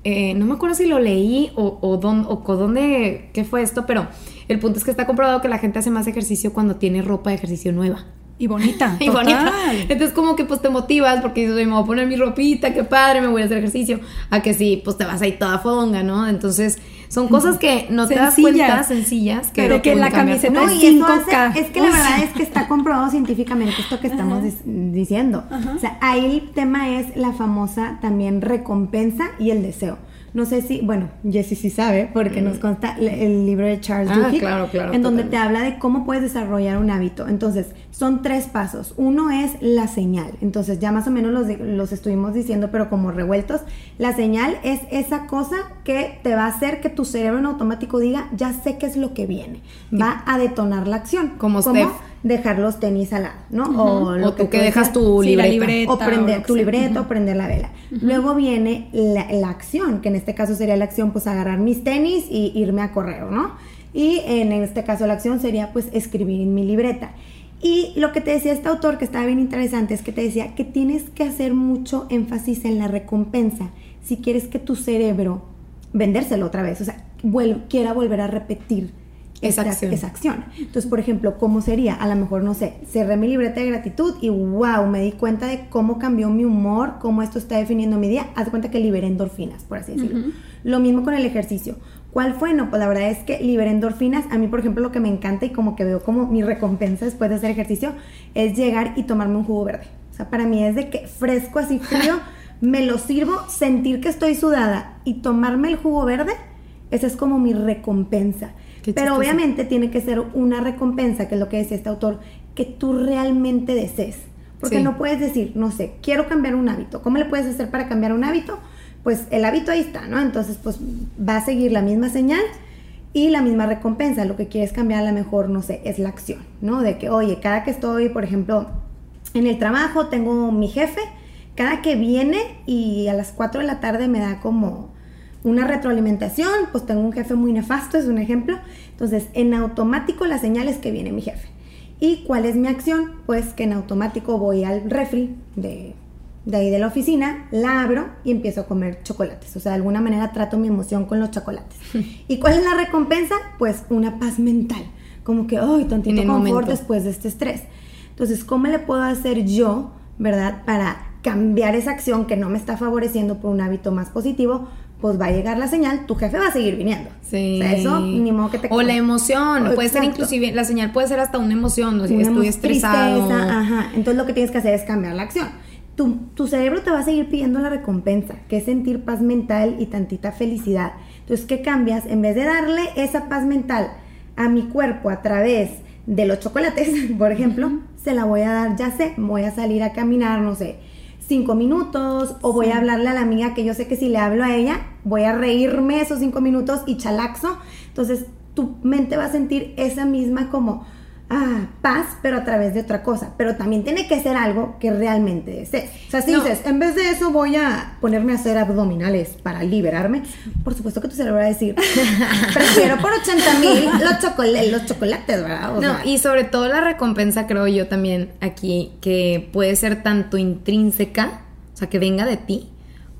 eh, no me acuerdo si lo leí o, o, o dónde, qué fue esto, pero el punto es que está comprobado que la gente hace más ejercicio cuando tiene ropa de ejercicio nueva. Y bonita. Y total. bonita. Entonces como que pues te motivas porque dices, "Oye, me voy a poner mi ropita, qué padre, me voy a hacer ejercicio. A que sí, pues te vas ahí toda fodonga, ¿no? Entonces son cosas que no te das cuenta, sencillas, que, Pero que la camiseta No, eso 5K. hace- es que la verdad es que está comprobado científicamente esto que estamos diciendo. O sea, ahí el tema es la famosa también recompensa y el deseo. No sé si, bueno, Jessie sí sabe, porque nos consta le- el libro de Charles Mm. Ah, Duhigg, claro, claro, en donde te habla de cómo puedes desarrollar un hábito. Entonces, son tres pasos. Uno es la señal. Entonces, ya más o menos los, los estuvimos diciendo, pero como revueltos. La señal es esa cosa que te va a hacer que tu cerebro en automático diga, ya sé qué es lo que viene. Va a detonar la acción. Como dejar los tenis al lado, ¿no? O, O tú que dejas tu Sí, libreta. o prender o lo tu libreta o prender la vela. Luego viene la, la acción, que en este caso sería la acción, pues agarrar mis tenis y irme a correr, ¿no? Y en este caso la acción sería pues escribir en mi libreta. Y lo que te decía este autor, que estaba bien interesante, es que te decía que tienes que hacer mucho énfasis en la recompensa si quieres que tu cerebro vendérselo otra vez, o sea, quiera volver a repetir esa, acción. esa acción. Entonces, por ejemplo, ¿cómo sería? A lo mejor, no sé, cerré mi libreta de gratitud y wow, me di cuenta de cómo cambió mi humor, cómo esto está definiendo mi día. Haz cuenta que liberé endorfinas, por así decirlo. Lo mismo con el ejercicio. ¿Cuál fue? No, pues la verdad es que liberé endorfinas. A mí, por ejemplo, lo que me encanta y como que veo como mi recompensa después de hacer ejercicio es llegar y tomarme un jugo verde. O sea, para mí es de que fresco así frío, me lo sirvo, sentir que estoy sudada y tomarme el jugo verde, esa es como mi recompensa. Pero obviamente tiene que ser una recompensa, que es lo que decía este autor, que tú realmente desees. Porque no puedes decir, no sé, quiero cambiar un hábito. ¿Cómo le puedes hacer para cambiar un hábito? Pues el hábito ahí está, ¿no? Entonces, pues va a seguir la misma señal y la misma recompensa. Lo que quieres cambiar a lo mejor, no sé, es la acción, ¿no? De que, oye, cada que estoy, por ejemplo, en el trabajo, tengo mi jefe, cada que viene y a las 4 de la tarde me da como una retroalimentación, pues tengo un jefe muy nefasto, es un ejemplo. Entonces, en automático la señal es que viene mi jefe. ¿Y cuál es mi acción? Pues que en automático voy al refri de de ahí de la oficina, la abro y empiezo a comer chocolates. O sea, de alguna manera trato mi emoción con los chocolates. ¿Y cuál es la recompensa? Pues una paz mental. Como que, ay, tantito confort después de este estrés. Entonces, ¿cómo le puedo hacer yo, verdad, para cambiar esa acción que no me está favoreciendo por un hábito más positivo? Pues va a llegar la señal, tu jefe va a seguir viniendo. Sí. O sea, eso ni modo que te... O la emoción, puede ser inclusive, la señal puede ser hasta una emoción, o sea, estoy estresado. ajá. Entonces lo que tienes que hacer es cambiar la acción tu, cerebro te va a seguir pidiendo la recompensa, que es sentir paz mental y tantita felicidad. Entonces, ¿qué cambias? En vez de darle esa paz mental a mi cuerpo a través de los chocolates, por ejemplo, se la voy a dar, ya sé, voy a salir a caminar, no sé, cinco minutos, o voy a hablarle a la amiga que yo sé que si le hablo a ella, voy a reírme esos cinco minutos y chalaxo. Entonces, tu mente va a sentir esa misma como ah, paz, pero a través de otra cosa. Pero también tiene que ser algo que realmente desees. O sea, si dices, en vez de eso voy a ponerme a hacer abdominales para liberarme, por supuesto que tu cerebro va a decir, prefiero por 80 mil los, los chocolates, ¿verdad? no, y sobre todo la recompensa creo yo también aquí, que puede ser tanto intrínseca, o sea, que venga de ti,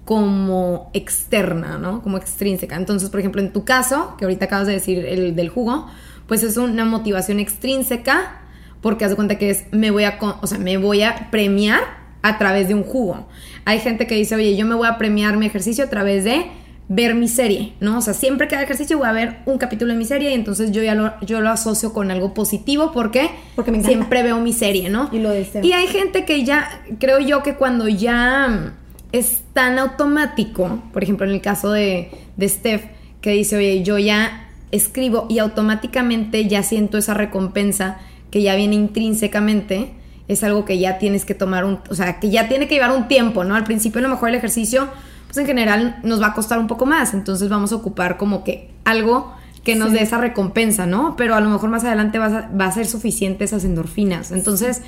como externa, ¿no? Como extrínseca. Entonces, por ejemplo, en tu caso, que ahorita acabas de decir el del jugo, pues es una motivación extrínseca porque haz de cuenta que es me voy a, o sea, me voy a premiar a través de un jugo. Hay gente que dice, oye, yo me voy a premiar mi ejercicio a través de ver mi serie, ¿no? O sea, siempre que haga ejercicio voy a ver un capítulo de mi serie y entonces yo ya lo, yo lo asocio con algo positivo. ¿Por qué? Porque me siempre veo mi serie, ¿no? Y lo deseo. Y hay gente que ya, creo yo que cuando ya es tan automático, por ejemplo, en el caso de, de Steph, que dice, oye, yo ya escribo y automáticamente ya siento esa recompensa que ya viene intrínsecamente, es algo que ya tienes que tomar un, o sea, que ya tiene que llevar un tiempo, ¿no? Al principio a lo mejor el ejercicio, pues en general nos va a costar un poco más, entonces vamos a ocupar como que algo que nos dé esa recompensa, ¿no? Pero a lo mejor más adelante va a, va a ser suficiente esas endorfinas. Entonces,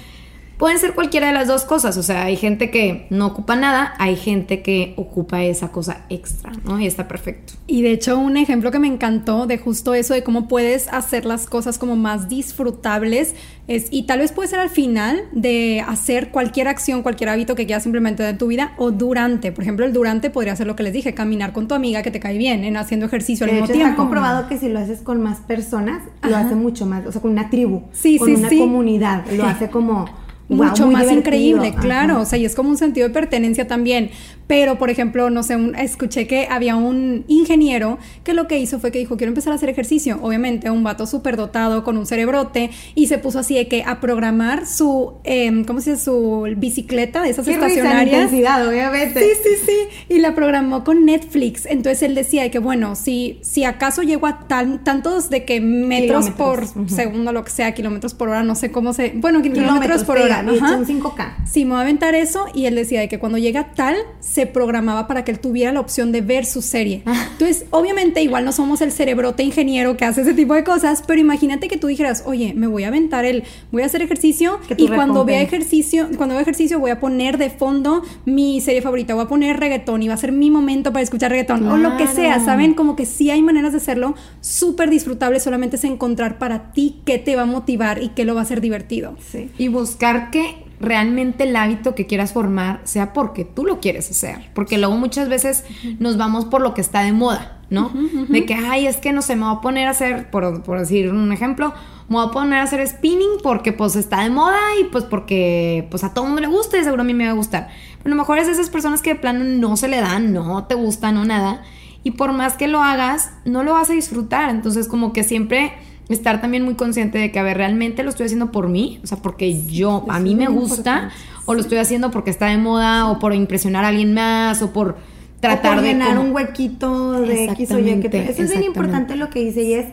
Pueden ser cualquiera de las dos cosas, o sea, hay gente que no ocupa nada, hay gente que ocupa esa cosa extra, ¿no? Y está perfecto. Y de hecho, un ejemplo que me encantó de justo eso, de cómo puedes hacer las cosas como más disfrutables, es, y tal vez puede ser al final de hacer cualquier acción, cualquier hábito que quieras implementar en tu vida, o durante. Por ejemplo, el durante podría ser lo que les dije, caminar con tu amiga que te cae bien, en haciendo ejercicio al mismo tiempo. Está comprobado que si lo haces con más personas, lo hace mucho más, o sea, con una tribu, sí, con una comunidad, lo hace como mucho más increíble, claro, o sea, y es como un sentido de pertenencia también. Pero, por ejemplo, no sé, escuché que había un ingeniero que lo que hizo fue que dijo, quiero empezar a hacer ejercicio. Obviamente, un vato súper dotado con un cerebrote y se puso así de que a programar su, eh, ¿cómo se dice? Su bicicleta de esas estacionarias. obviamente. Sí, sí, sí. Y la programó con Netflix. Entonces él decía que, bueno, si, si acaso llego a tan, tantos de que metros por segundo, lo que sea, kilómetros por hora, no sé cómo se. Bueno, kilómetros, por hora llega. Le eché ajá. un 5K. Sí, me voy a aventar eso y él decía de que cuando llega tal, se programaba para que él tuviera la opción de ver su serie. Ah. Entonces, obviamente, igual no somos el cerebrote ingeniero que hace ese tipo de cosas, pero imagínate que tú dijeras, oye, me voy a aventar el, voy a hacer ejercicio Que y cuando vea ejercicio, cuando vea ejercicio voy a poner de fondo mi serie favorita, voy a poner reggaetón y va a ser mi momento para escuchar reggaetón o lo que sea. ¿saben? Como que sí hay maneras de hacerlo súper disfrutable, solamente es encontrar para ti qué te va a motivar y qué lo va a hacer divertido. Sí. Y buscar que realmente el hábito que quieras formar sea porque tú lo quieres hacer. Porque luego muchas veces nos vamos por lo que está de moda, ¿no? De que, ay, es que no sé, me voy a poner a hacer, por, por decir un ejemplo, me voy a poner a hacer spinning porque pues está de moda y pues porque pues a todo mundo le gusta y seguro a mí me va a gustar. Pero a lo mejor es de esas personas que de plano no se le dan, no te gusta, no nada. Y por más que lo hagas, no lo vas a disfrutar. Entonces como que siempre estar también muy consciente de que, a ver, realmente lo estoy haciendo por mí, o sea, porque yo, a mí me gusta, o lo estoy haciendo porque está de moda, o por impresionar a alguien más, o por tratar o por de llenar como- un huequito de X o Y. Que Eso es bien importante lo que dice y es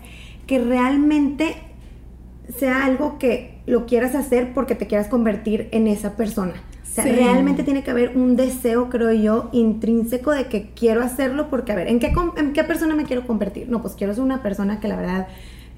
que realmente sea algo que lo quieras hacer porque te quieras convertir en esa persona. O sea, Sí. realmente tiene que haber un deseo, creo yo, intrínseco de que quiero hacerlo porque, a ver, ¿en qué, ¿en qué persona me quiero convertir? No, pues quiero ser una persona que la verdad,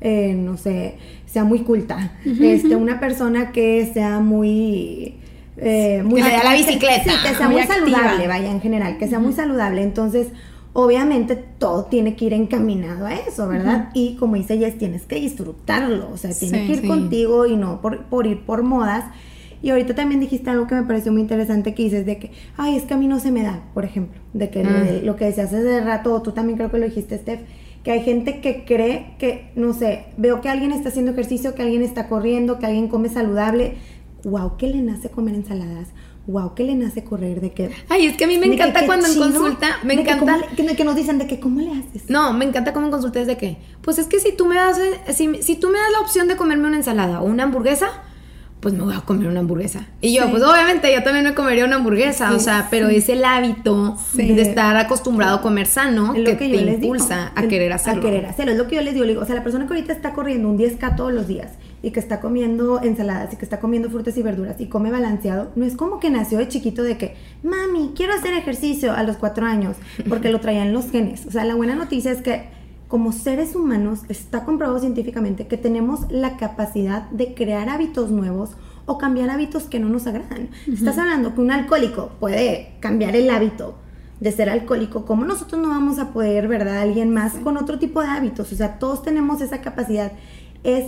eh, no sé, sea muy culta. este, una persona que sea muy... eh, muy Que le da la bicicleta, Sí, que sea muy muy, saludable, vaya, en general, que sea muy saludable. Entonces, obviamente todo tiene que ir encaminado a eso, ¿verdad? Y como dice Jess, tienes que disfrutarlo, o sea, tiene Sí, que ir sí. contigo y no por, por ir por modas. Y ahorita también dijiste algo que me pareció muy interesante que dices de que, ay, es que a mí no se me da, por ejemplo, de que lo, Mm. de- lo que decías hace rato, tú también creo que lo dijiste, Steph, que hay gente que cree que, no sé, veo que alguien está haciendo ejercicio, que alguien está corriendo, que alguien come saludable, wow, que le nace comer ensaladas, wow, que le nace correr, de que... Ay, es que a mí me que encanta cuando en consulta, me que encanta... le- que, que nos dicen de que, ¿cómo le haces? No, me encanta como en consulta es de que, pues es que si tú me das, si, si tú me das la opción de comerme una ensalada o una hamburguesa, pues me voy a comer una hamburguesa. Y yo, Sí. pues obviamente yo también me comería una hamburguesa, o sea, pero es el hábito de estar acostumbrado a comer sano Es que, que te les digo. impulsa a El- querer hacerlo. A querer hacerlo, es lo que yo les digo. le digo, O sea, la persona que ahorita está corriendo un 10K todos los días y que está comiendo ensaladas y que está comiendo frutas y verduras y come balanceado, no es como que nació de chiquito de que, mami, quiero hacer ejercicio a los cuatro años, porque lo traían los genes. O sea, la buena noticia es que como seres humanos está comprobado científicamente que tenemos la capacidad de crear hábitos nuevos o cambiar hábitos que no nos agradan. Estás hablando que un alcohólico puede cambiar el hábito de ser alcohólico, ¿cómo nosotros no vamos a poder, verdad, alguien más con otro tipo de hábitos? O sea, todos tenemos esa capacidad. Es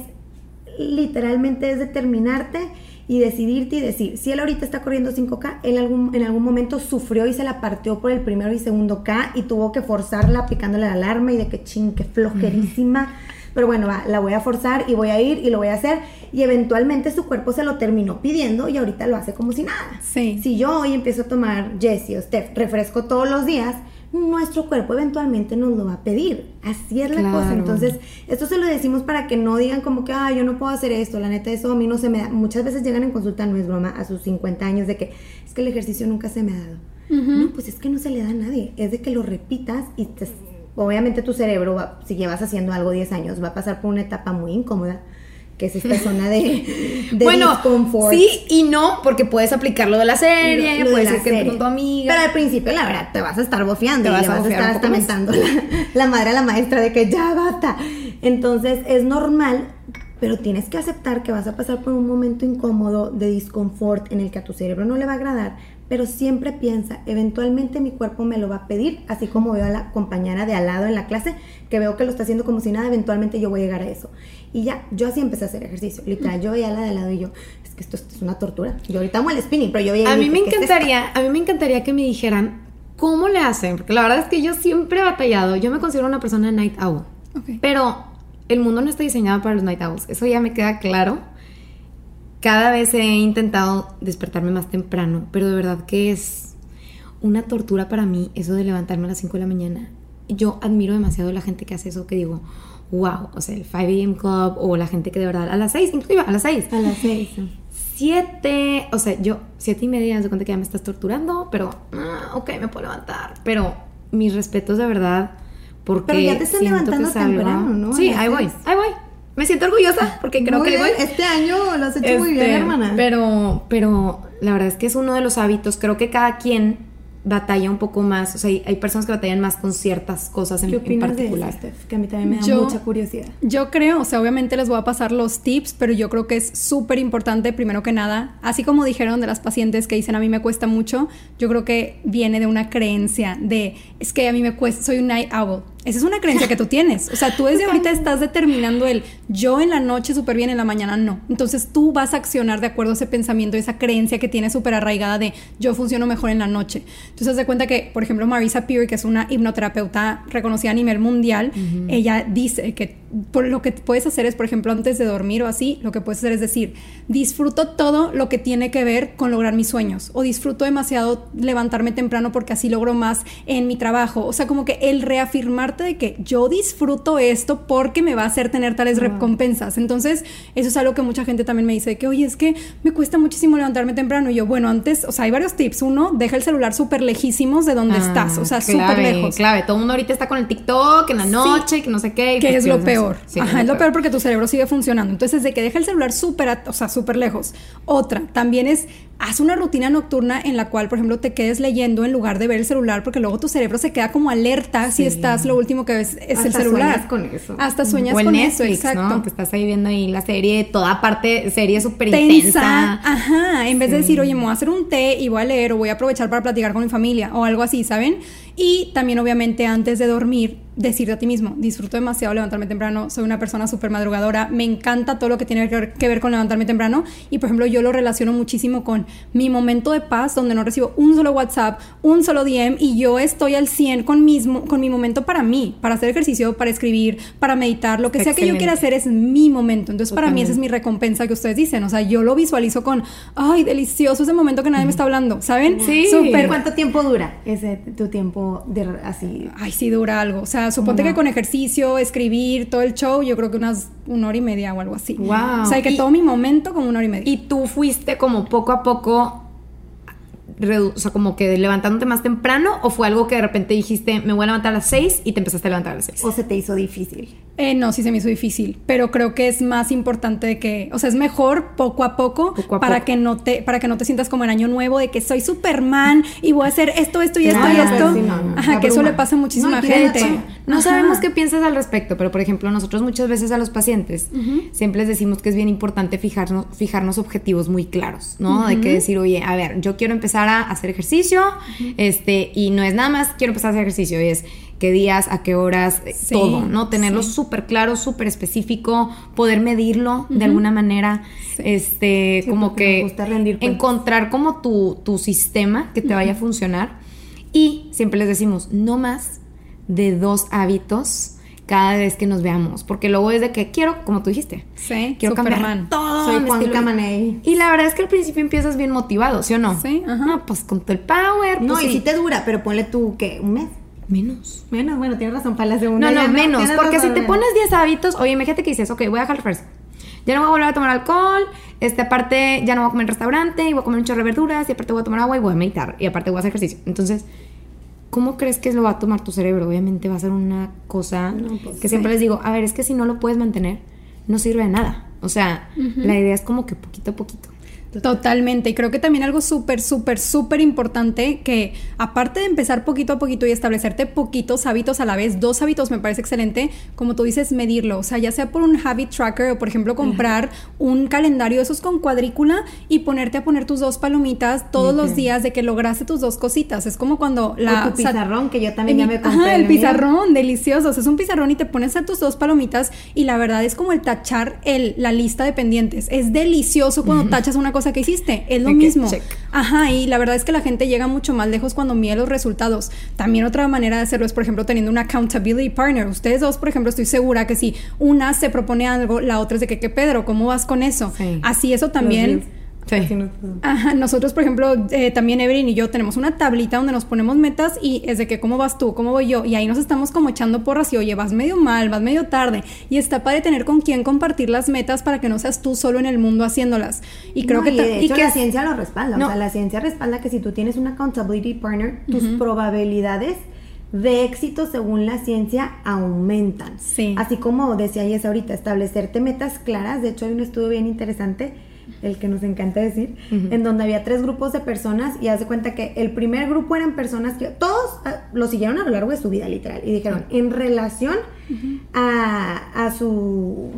literalmente es determinarte y decidirte y decir, si él ahorita está corriendo 5K, él algún, en algún momento sufrió y se la partió por el primero y segundo K y tuvo que forzarla picándole la alarma y de que ching, que flojerísima. Pero bueno, va, la voy a forzar y voy a ir y lo voy a hacer. Y eventualmente su cuerpo se lo terminó pidiendo y ahorita lo hace como si nada. Sí. Si yo hoy empiezo a tomar Jessie o Steph refresco todos los días, nuestro cuerpo eventualmente nos lo va a pedir. Así es la Claro. cosa. Entonces, esto se lo decimos para que no digan como que, ah, yo no puedo hacer esto, la neta, eso a mí no se me da. Muchas veces llegan en consulta, no es broma, a sus 50 años de que es que el ejercicio nunca se me ha dado. No, pues es que no se le da a nadie. Es de que lo repitas y te- obviamente tu cerebro, va- si llevas haciendo algo 10 años, va a pasar por una etapa muy incómoda, que es esta zona de, de bueno, disconfort. sí y no, porque puedes aplicar lo de la serie, Lo- lo de puedes ir que con tu amiga. Pero al principio, la verdad, te vas a estar bofeando Te y vas le vas a estar hasta mentando la, la madre a la maestra de que ya basta. Entonces, es normal, pero tienes que aceptar que vas a pasar por un momento incómodo de disconfort en el que a tu cerebro no le va a agradar, pero siempre piensa, eventualmente mi cuerpo me lo va a pedir, así como veo a la compañera de al lado en la clase, que veo que lo está haciendo como si nada, eventualmente yo voy a llegar a eso. Y ya, yo así empecé a hacer ejercicio. Literal, yo veía la de lado y yo, es que esto, esto es una tortura. Yo ahorita amo el spinning, pero yo veía A mí dije, me "¿Qué es esto?". encantaría, a mí me encantaría que me dijeran cómo le hacen, porque la verdad es que yo siempre he batallado. Yo me considero una persona night owl, pero el mundo no está diseñado para los night owls. Eso ya me queda claro. Cada vez he intentado despertarme más temprano, pero de verdad que es una tortura para mí eso de levantarme a las 5 de la mañana. Yo admiro demasiado a la gente que hace eso, que digo, wow, o sea, el 5 a.m. Club o la gente que de verdad a las 6, inclusive a las 6. A las seis. ¿no? Siete, o sea, yo, siete y media, de cuenta que ya me estás torturando, pero, ah, ok, me puedo levantar. Pero mis respetos de verdad, porque. Pero ya te que levantando temprano, ¿no? Sí, ahí voy, ahí voy. me siento orgullosa porque creo Muy que voy. Este año lo has hecho muy bien, Este, hermana. Pero, pero la verdad es que es uno de los hábitos. Creo que cada quien batalla un poco más. O sea, hay, hay personas que batallan más con ciertas cosas en, ¿Qué en opinas de particular. eso, Steph? Que a mí también me da Yo- mucha curiosidad. Yo creo, o sea, obviamente les voy a pasar los tips, pero yo creo que es súper importante, primero que nada, así como dijeron de las pacientes que dicen a mí me cuesta mucho, yo creo que viene de una creencia de, es que a mí me cuesta, soy un night owl. Esa es una creencia que tú tienes. O sea, tú desde ahorita estás determinando el yo en la noche súper bien, en la mañana no. Entonces tú vas a accionar de acuerdo a ese pensamiento, esa creencia que tienes súper arraigada de yo funciono mejor en la noche. Entonces, de cuenta que, por ejemplo, Marisa Peer, que es una hipnoterapeuta reconocida a nivel mundial, ella dice que por lo que puedes hacer es, por ejemplo, antes de dormir o así, lo que puedes hacer es decir, disfruto todo lo que tiene que ver con lograr mis sueños o disfruto demasiado levantarme temprano porque así logro más en mi trabajo. O sea, como que el de que yo disfruto esto porque me va a hacer tener tales recompensas. Entonces, eso es algo que mucha gente también me dice de que, oye, es que me cuesta muchísimo levantarme temprano. Y yo, bueno, antes, o sea, hay varios tips. Uno, deja el celular súper lejísimos de donde Ah, estás, o sea, súper lejos. Clave, todo el mundo ahorita está con el TikTok en la noche, que no sé qué. y Que pues, es lo peor. Sí, Ajá, es lo peor porque tu cerebro sigue funcionando. Entonces, de que deja el celular súper, o sea, súper lejos. Otra, también es, haz una rutina nocturna en la cual, por ejemplo, te quedes leyendo en lugar de ver el celular, porque luego tu cerebro se queda como alerta si estás, lo último que ves es el Hasta celular. sueñas con eso. Hasta sueñas o con Netflix, eso, exacto. ¿no? Que estás ahí viendo ahí la serie, toda parte, serie súper tensa, intensa. ajá, en vez de decir, oye, me voy a hacer un té y voy a leer o voy a aprovechar para platicar con mi familia o algo así, ¿saben? Y también obviamente antes de dormir, decirte a ti mismo, disfruto demasiado levantarme temprano, soy una persona súper madrugadora, me encanta todo lo que tiene que ver, que ver con levantarme temprano y por ejemplo yo lo relaciono muchísimo con mi momento de paz donde no recibo un solo WhatsApp, un solo DM y yo estoy al 100 con, mismo, con mi momento para mí, para hacer ejercicio, para escribir, para meditar, lo que sea que yo quiera hacer es mi momento. Entonces, para mí esa es mi recompensa que ustedes dicen. O sea, yo lo visualizo con, ay, delicioso ese momento que nadie me está hablando, ¿saben? Sí. Súper. ¿Cuánto tiempo dura ese tu tiempo de así? Ay, sí, dura algo. O sea, suponte Una- que con ejercicio, escribir, todo el show, yo creo que unas una hora y media o algo así. Wow. O sea, que Y- todo mi momento como una hora y media. Y tú fuiste como poco a poco, redu- o sea, como que levantándote más temprano, o fue algo que de repente dijiste, me voy a levantar a las 6 y te empezaste a levantar a las 6. ¿O se te hizo difícil? Eh, no, sí se me hizo difícil, pero creo que es más importante de que, o sea, es mejor poco a poco, Poco a para poco. que no te para que no te sientas como en año nuevo de que soy Superman y voy a hacer esto, esto y esto y esto. sí, no, no, Ajá, que eso le pasa a muchísima y gente. No Ajá. sabemos qué piensas al respecto, pero por ejemplo, nosotros muchas veces a los pacientes siempre les decimos que es bien importante fijarnos, fijarnos objetivos muy claros, ¿no? De que decir, oye, a ver, yo quiero empezar a hacer ejercicio, este, y no es nada más quiero empezar a hacer ejercicio, es qué días, a qué horas, eh, Sí, todo, ¿no? Tenerlo sí. súper claro, súper específico, poder medirlo de alguna manera, Sí. este, como que gusta rendir encontrar como tu, tu sistema que te vaya a funcionar. Y siempre les decimos, no más de dos hábitos cada vez que nos veamos. Porque luego es de que quiero, como tú dijiste, Sí, quiero Superman. cambiar todo. Soy Juan Camaney. Y la verdad es que al principio empiezas bien motivado, ¿sí o no? Sí, ajá. No, pues con todo el power. No, pues y sí. sí te dura, pero ponle tú, ¿qué? ¿Un mes? Menos. Menos, bueno, tienes razón, para la segunda. No, no, menos. Porque si te pones 10 hábitos, oye, imagínate que dices, ok, voy a dejar el fresco. Ya no voy a volver a tomar alcohol, este, aparte ya no voy a comer en restaurante, y voy a comer un chorro de verduras, y aparte voy a tomar agua y voy a meditar, y aparte voy a hacer ejercicio. Entonces, ¿cómo crees que lo va a tomar tu cerebro? Obviamente va a ser una cosa No, pues, que siempre les digo, a ver, es que si no lo puedes mantener, no sirve de nada. O sea, la idea es como que poquito a poquito. Totalmente. Y creo que también algo súper, súper, súper importante que aparte de empezar poquito a poquito y establecerte poquitos hábitos a la vez, dos hábitos me parece excelente, como tú dices, medirlo. O sea, ya sea por un habit tracker o por ejemplo comprar un calendario esos con cuadrícula y ponerte a poner tus dos palomitas todos los días de que lograste tus dos cositas. Es como cuando la... O tu o sea, pizarrón, que yo también ya el- me compré. Ajá, el mío. pizarrón, delicioso. O sea, es un pizarrón y te pones a tus dos palomitas y la verdad es como el tachar el, la lista de pendientes. Es delicioso cuando tachas una cosa que hiciste. Es lo mismo. check. Ajá, y la verdad es que la gente llega mucho más lejos cuando mide los resultados. También otra manera de hacerlo es, por ejemplo, teniendo un accountability partner. Ustedes dos, por ejemplo, estoy segura que si una se propone algo, la otra es de que, ¿qué Pedro? ¿Cómo vas con eso? Sí. Así eso también... Sí. Ajá, nosotros, por ejemplo, eh, también Evelyn y yo tenemos una tablita donde nos ponemos metas y es de que cómo vas tú, cómo voy yo, y ahí nos estamos como echando porras y oye, vas medio mal, vas medio tarde, y está padre tener con quién compartir las metas para que no seas tú solo en el mundo haciéndolas. Y creo No, que y y que la ciencia lo respalda. No. O sea, la ciencia respalda que si tú tienes un accountability partner, tus probabilidades de éxito según la ciencia aumentan. Sí. Así como decía Yes ahorita, establecerte metas claras. De hecho, hay un estudio bien interesante, el que nos encanta decir, en donde había tres grupos de personas y haz de cuenta que el primer grupo eran personas que todos ah, lo siguieron a lo largo de su vida, literal. Y dijeron, en relación a, a su,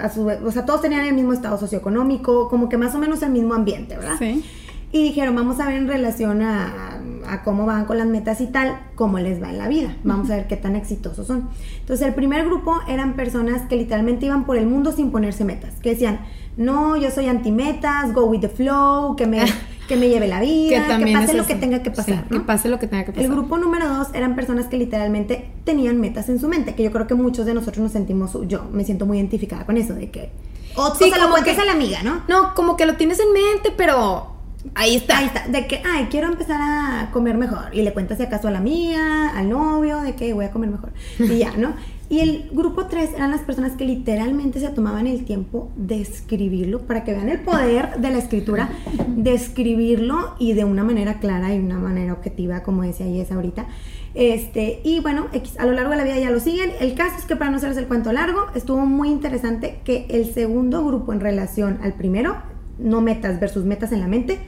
a su. O sea, todos tenían el mismo estado socioeconómico, como que más o menos el mismo ambiente, ¿verdad? Sí. Y dijeron, vamos a ver en relación a, a cómo van con las metas y tal, cómo les va en la vida. Vamos a ver qué tan exitosos son. Entonces, el primer grupo eran personas que literalmente iban por el mundo sin ponerse metas, que decían, no, yo soy anti-metas, go with the flow, que me, que me lleve la vida, que, pase lo eso. que tenga que pasar. Sí, ¿no? Que pase lo que tenga que pasar. El grupo número dos eran personas que literalmente tenían metas en su mente, que yo creo que muchos de nosotros nos sentimos, yo me siento muy identificada con eso, de que... O, Sí, o se lo que- a la amiga, ¿no? No, como que lo tienes en mente, pero ahí está. Ahí está, de que, ay, quiero empezar a comer mejor. Y le cuentas si acaso a la amiga, al novio, de que voy a comer mejor. Y ya, ¿no? Y el grupo 3 eran las personas que literalmente se tomaban el tiempo de escribirlo, para que vean el poder de la escritura, de escribirlo y de una manera clara y una manera objetiva, como decía Yes ahorita. Este, y bueno, a lo largo de la vida ya lo siguen. El caso es que para no hacerles el cuento largo, estuvo muy interesante que el segundo grupo en relación al primero, no metas versus metas en la mente,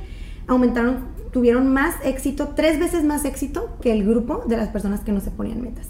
aumentaron, tuvieron más éxito, tres veces más éxito que el grupo de las personas que no se ponían metas.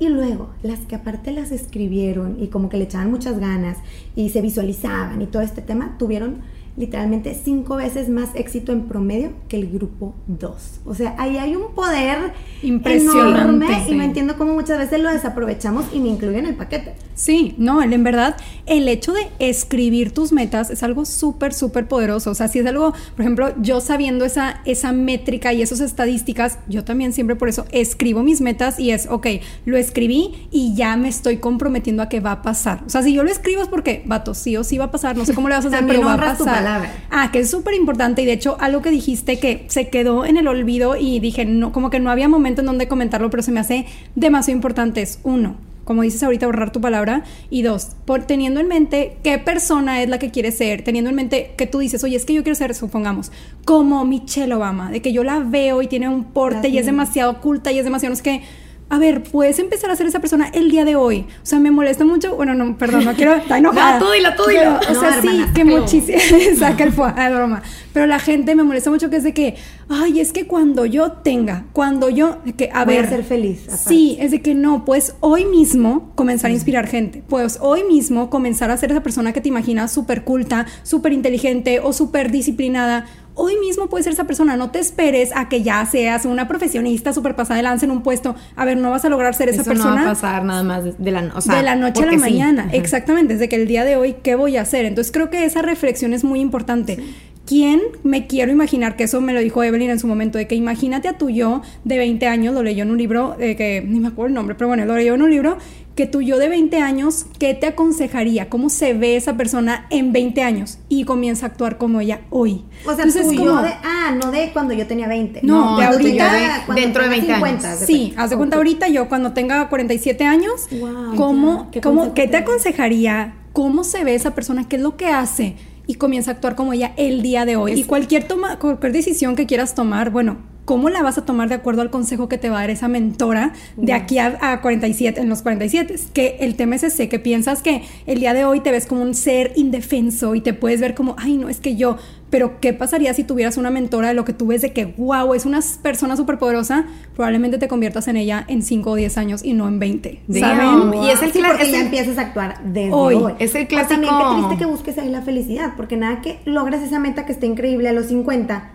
Y luego, las que aparte las escribieron y como que le echaban muchas ganas y se visualizaban y todo este tema, tuvieron literalmente cinco veces más éxito en promedio que el grupo 2. O sea, ahí hay un poder Impresionante, enorme y no entiendo cómo muchas veces lo desaprovechamos y me incluyen en el paquete. Sí, no, en verdad, el hecho de escribir tus metas es algo súper, súper poderoso. O sea, si es algo, por ejemplo, yo sabiendo esa, esa métrica y esas estadísticas, yo también siempre por eso escribo mis metas y es, ok, lo escribí y ya me estoy comprometiendo a que va a pasar. O sea, si yo lo escribo es porque, vato, sí o sí va a pasar, no sé cómo le vas a hacer, pero va a pasar. Palabra. Ah, que es súper importante y de hecho algo que dijiste que se quedó en el olvido y dije, no, como que no había momento en donde comentarlo, pero se me hace demasiado importante. Es uno, como dices ahorita, ahorrar tu palabra. Y dos, por, teniendo en mente qué persona es la que quieres ser, teniendo en mente que tú dices, oye, es que yo quiero ser, supongamos, como Michelle Obama, de que yo la veo y tiene un porte y es demasiado culta y es demasiado, no sé qué. A ver, puedes empezar a ser esa persona el día de hoy. O sea, me molesta mucho. Bueno, no, perdón, no quiero. Está enojada. No, tú dilo, tú dilo. Pero, o No, sea, sí, hermana, que muchísimo. Saca el fuá, ah, broma. Pero la gente me molesta mucho que es de que, ay, es que cuando yo tenga, cuando yo, que, a Voy a ver. ser feliz, aparte. Sí, es de que no, pues hoy mismo comenzar a inspirar gente. Pues hoy mismo comenzar a ser esa persona que te imaginas súper culta, súper inteligente o súper disciplinada. Hoy mismo puedes ser esa persona, no te esperes a que ya seas una profesionista súper pasada de lanza en un puesto. A ver, no vas a lograr ser esa Eso persona no va a pasar nada más de, la, o sea, de la noche a la sí. mañana. Exactamente, desde que el día de hoy, ¿qué voy a hacer? Entonces creo que esa reflexión es muy importante. ¿Quién me quiero imaginar? Que eso me lo dijo Evelyn en su momento, de que imagínate a tu yo de 20 años, lo leyó en un libro, de que ni me acuerdo el nombre, pero bueno, lo leyó en un libro, que tu yo de 20 años, ¿qué te aconsejaría? ¿Cómo se ve esa persona en 20 años? Y comienza a actuar como ella hoy. O sea, Entonces, tú como- yo de, ah, no de cuando yo tenía 20. No, de ahorita, dentro de tenga 20 años. 50, haz de Sí, haz de cuenta ahorita yo cuando tenga 47 años, Guau, ¿cómo, ya, ¿qué cómo- qué te aconsejaría? ¿Cómo se ve esa persona? ¿Qué es lo que hace? Y comienza a actuar como ella el día de hoy. Es- y cualquier, toma, cualquier decisión que quieras tomar, bueno, ¿cómo la vas a tomar de acuerdo al consejo que te va a dar esa mentora de aquí a, a 47, en los 47? Es que el tema es ese, que piensas que el día de hoy te ves como un ser indefenso y te puedes ver como, ay, no, es que yo, pero ¿qué pasaría si tuvieras una mentora de lo que tú ves de que, wow, es una persona súper poderosa? Probablemente te conviertas en ella en 5 o 10 años y no en 20. Damn. ¿Saben? Y es el Sí, porque es ya el- empiezas a actuar desde Hoy. hoy. Es el O también qué clásico- triste que busques ahí la felicidad, porque nada que logres esa meta que esté increíble a los 50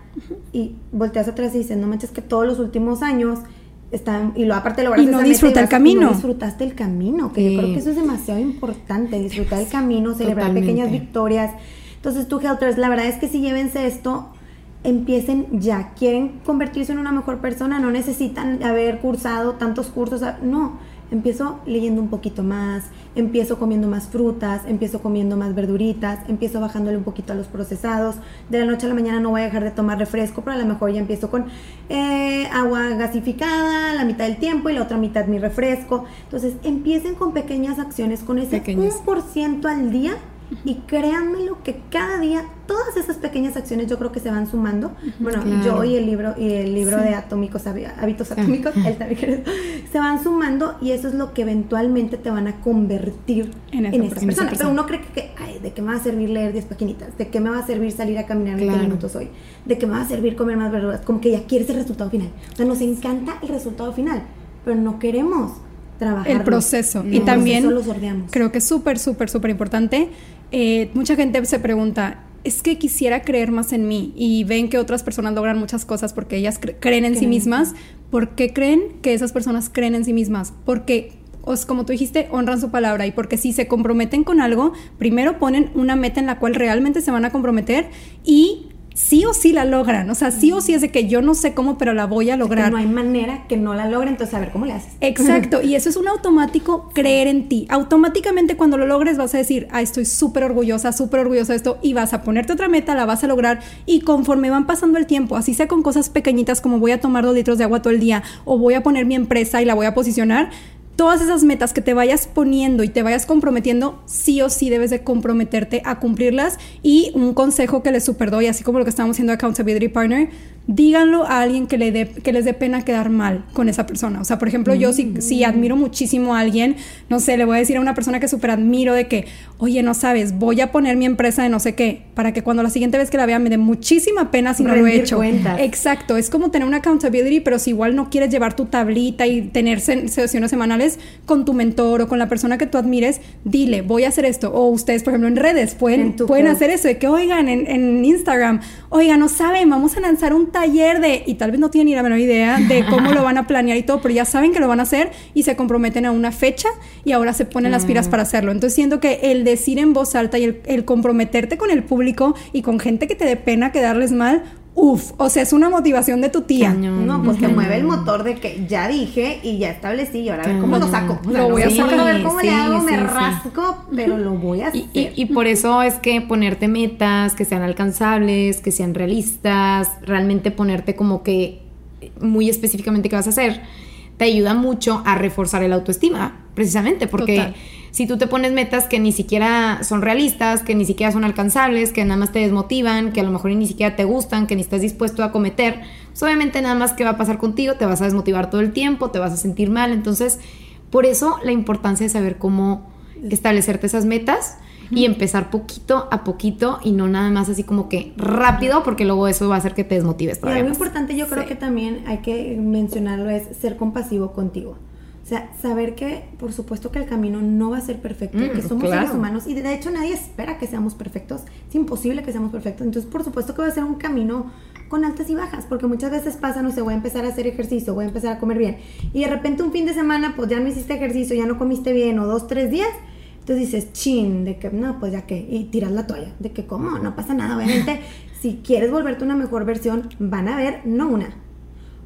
y volteas atrás y dices, no manches que todos los últimos años están y lo aparte lograste Y no disfruta el y camino. no disfrutaste el camino, que Sí. yo creo que eso es demasiado importante, disfrutar el camino, celebrar Totalmente. pequeñas victorias. Entonces, tú Helters, la verdad es que si llévense esto empiecen ya, quieren convertirse en una mejor persona, no necesitan haber cursado tantos cursos, a- no, empiezo leyendo un poquito más, empiezo comiendo más frutas, empiezo comiendo más verduritas, empiezo bajándole un poquito a los procesados, de la noche a la mañana no voy a dejar de tomar refresco, pero a lo mejor ya empiezo con eh, agua gasificada la mitad del tiempo y la otra mitad mi refresco, entonces empiecen con pequeñas acciones, con ese Pequeñas. 1% al día Y créanme lo que cada día, todas esas pequeñas acciones yo creo que se van sumando. Bueno, Claro. yo y el libro, y el libro de atómicos, hábitos atómicos, él también quiere- se van sumando y eso es lo que eventualmente te van a convertir En en esa persona. Pero uno cree que, ay, ¿de qué me va a servir leer 10 paquinitas? ¿De qué me va a servir salir a caminar 20 Claro. minutos hoy? ¿De qué me va a servir comer más verduras? Como que ya quieres el resultado final. O sea, nos encanta el resultado final, pero no queremos trabajar. el proceso. y también creo que es súper, súper, súper importante. Eh, mucha gente se pregunta, es que quisiera creer más en mí y ven que otras personas logran muchas cosas porque ellas cre- creen en sí mismas. ¿Por qué creen que esas personas creen en sí mismas? Porque, os, como tú dijiste, honran su palabra y porque si se comprometen con algo, primero ponen una meta en la cual realmente se van a comprometer y sí o sí la logran. O sea, sí o sí es de que yo no sé cómo, pero la voy a lograr. no hay manera que no la logre, entonces a ver cómo le haces. Exacto, y eso es un automático creer en ti. Automáticamente cuando lo logres vas a decir, ah, estoy súper orgullosa, súper orgullosa de esto, y vas a ponerte otra meta, la vas a lograr, y conforme van pasando el tiempo, así sea con cosas pequeñitas como voy a tomar dos litros de agua todo el día, o voy a poner mi empresa y la voy a posicionar, todas esas metas que te vayas poniendo y te vayas comprometiendo, sí o sí debes de comprometerte a cumplirlas. Y un consejo que les super doy, así como lo que estamos haciendo Accountability Partner, díganlo a alguien que, le dé- que les dé pena quedar mal con esa persona. O sea, por ejemplo, yo si, si admiro muchísimo a alguien, no sé, le voy a decir a una persona que súper admiro de que, oye, no sabes, voy a poner mi empresa de no sé qué, para que cuando la siguiente vez que la vea me dé muchísima pena si no lo he hecho. cuentas. Exacto, es como tener una accountability, pero si igual no quieres llevar tu tablita y tener se- sesiones semanales con tu mentor o con la persona que tú admires, dile, voy a hacer esto. O ustedes, por ejemplo, en redes pueden, En pueden post. hacer eso, de que, oigan, en, en Instagram, oigan, no saben, vamos a lanzar un taller de, y tal vez no tienen ni la menor idea de cómo lo van a planear y todo, pero ya saben que lo van a hacer y se comprometen a una fecha y ahora se ponen las pilas para hacerlo. Entonces siento que el decir en voz alta y el, el comprometerte con el público y con gente que te dé pena quedarles mal, uff, o sea, es una motivación de tu tía. Cañón. No, pues que Ujú. mueve el motor de que ya dije y ya establecí y ahora a ver cómo lo saco. O sea, Lo voy a sacar. ver cómo Sí, le hago, sí, me sí. rasco, pero lo voy a hacer. Y, y- y por eso es que ponerte metas que sean alcanzables, que sean realistas, realmente ponerte como que muy específicamente qué vas a hacer, te ayuda mucho a reforzar el autoestima, precisamente, porque Total. si tú te pones metas que ni siquiera son realistas, que ni siquiera son alcanzables, que nada más te desmotivan, que a lo mejor ni siquiera te gustan, que ni estás dispuesto a cometer, pues obviamente nada más que va a pasar contigo, te vas a desmotivar todo el tiempo, te vas a sentir mal, entonces por eso la importancia de saber cómo establecerte esas metas y empezar poquito a poquito y no nada más así como que rápido porque luego eso va a hacer que te desmotives Y todavía algo más. importante yo creo Sí. que también hay que mencionarlo es ser compasivo contigo. O sea, saber que por supuesto que el camino no va a ser perfecto, Mm, que somos claro. seres humanos y de hecho nadie espera que seamos perfectos. Es imposible que seamos perfectos. Entonces, por supuesto que va a ser un camino con altas y bajas, porque muchas veces pasa, no sé, voy a empezar a hacer ejercicio, voy a empezar a comer bien. Y de repente un fin de semana, pues ya no hiciste ejercicio, ya no comiste bien, o dos, tres días. Entonces dices, chin, de que no, pues ya que, y tiras la toalla, de que cómo, no pasa nada. Obviamente, si quieres volverte una mejor versión, van a haber, no una,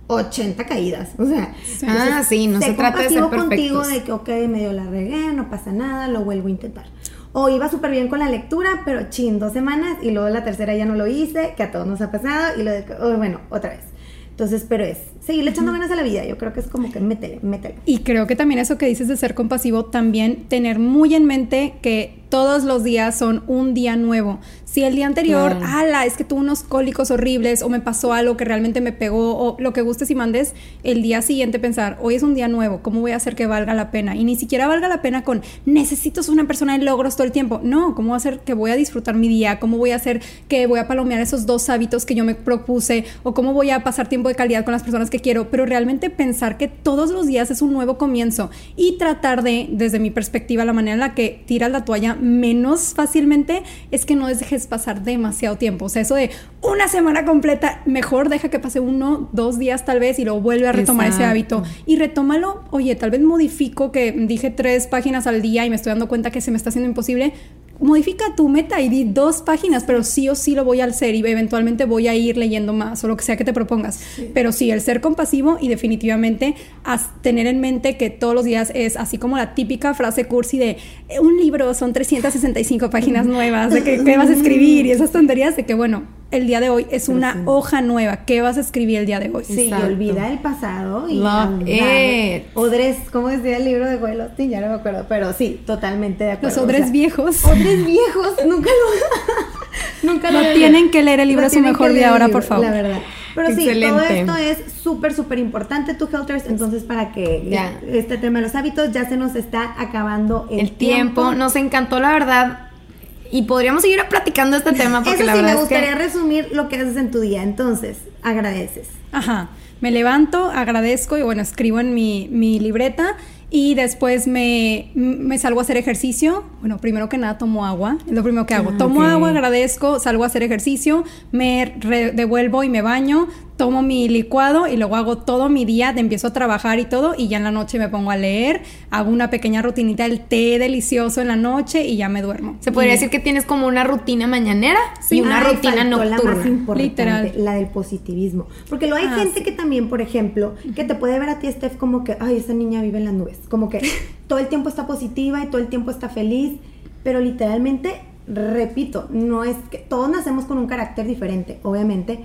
80 caídas. O sea, Ah, sí, no sé se trata de ser contigo de que, ok, medio la regué, no pasa nada, lo vuelvo a intentar. O iba súper bien con la lectura, pero chin, dos semanas y luego la tercera ya no lo hice, que a todos nos ha pasado, y lo de, oh, bueno, otra vez. Entonces, pero es seguirle echando ganas a la vida. Yo creo que es como que métele, métele. Y creo que también eso que dices de ser compasivo, también tener muy en mente que todos los días son un día nuevo. Si el día anterior, Claro. ala, es que tuve unos cólicos horribles o me pasó algo que realmente me pegó o lo que gustes y mandes, el día siguiente pensar, hoy es un día nuevo, ¿cómo voy a hacer que valga la pena? Y ni siquiera valga la pena con, necesito ser una persona de logros todo el tiempo. No, ¿cómo voy a hacer que voy a disfrutar mi día? ¿Cómo voy a hacer que voy a palomear esos dos hábitos que yo me propuse? ¿O cómo voy a pasar tiempo de calidad con las personas que quiero? Pero realmente pensar que todos los días es un nuevo comienzo y tratar de, desde mi perspectiva, la manera en la que tiras la toalla menos fácilmente es que no dejes pasar demasiado tiempo. O sea, eso de una semana completa, mejor deja que pase uno, dos días tal vez y luego vuelve a retomar ese hábito. Y retómalo, oye, tal vez modifico que dije tres páginas al día y me estoy dando cuenta que se me está haciendo imposible. Modifica tu meta y di dos páginas, pero sí o sí lo voy a hacer y eventualmente voy a ir leyendo más o lo que sea que te propongas. Pero sí, el ser compasivo y definitivamente tener en mente que todos los días es así como la típica frase cursi de "Eh, un libro son 365 páginas nuevas, de que, que vas a escribir y esas tonterías de que bueno, el día de hoy es una sí. hoja nueva. ¿Qué vas a escribir el día de hoy? Sí, y Exacto. olvida el pasado y Love it. Odres, ¿cómo decía el libro de Joel Austin? Ya no me acuerdo, pero sí, totalmente de acuerdo. Los odres o sea, viejos. Odres viejos, nunca lo nunca No lo tienen que leer el libro No a su mejor día ahora, libro, por favor. La verdad. Pero sí, todo esto es súper, súper importante, tu Helters. Entonces, para que Ya. este tema de los hábitos ya se nos está acabando el, El tiempo nos encantó, la verdad. Y podríamos seguir platicando este tema porque Eso la sí, me es gustaría que resumir lo que haces en tu día. Entonces, agradeces. Ajá. Me levanto, agradezco y bueno, escribo en mi, mi libreta y después me, me salgo a hacer ejercicio. Bueno, primero que nada tomo agua, es lo primero que hago. Ah, tomo ok. agua, agradezco, salgo a hacer ejercicio, me devuelvo y me baño, tomo mi licuado y luego hago todo mi día, de empiezo a trabajar y todo y ya en la noche me pongo a leer, hago una pequeña rutinita del té delicioso en la noche y ya me duermo. se podría Y- decir que tienes como una rutina mañanera y una Ay, rutina faltó La más nocturna. importante, Literal. la del positivismo. Porque lo hay Ah, gente sí. que también, por ejemplo, que te puede ver a ti, Steph, como que, ay, esa niña vive en las nubes. Como que todo el tiempo está positiva y todo el tiempo está feliz. Pero literalmente, repito, no es que todos nacemos con un carácter diferente, obviamente.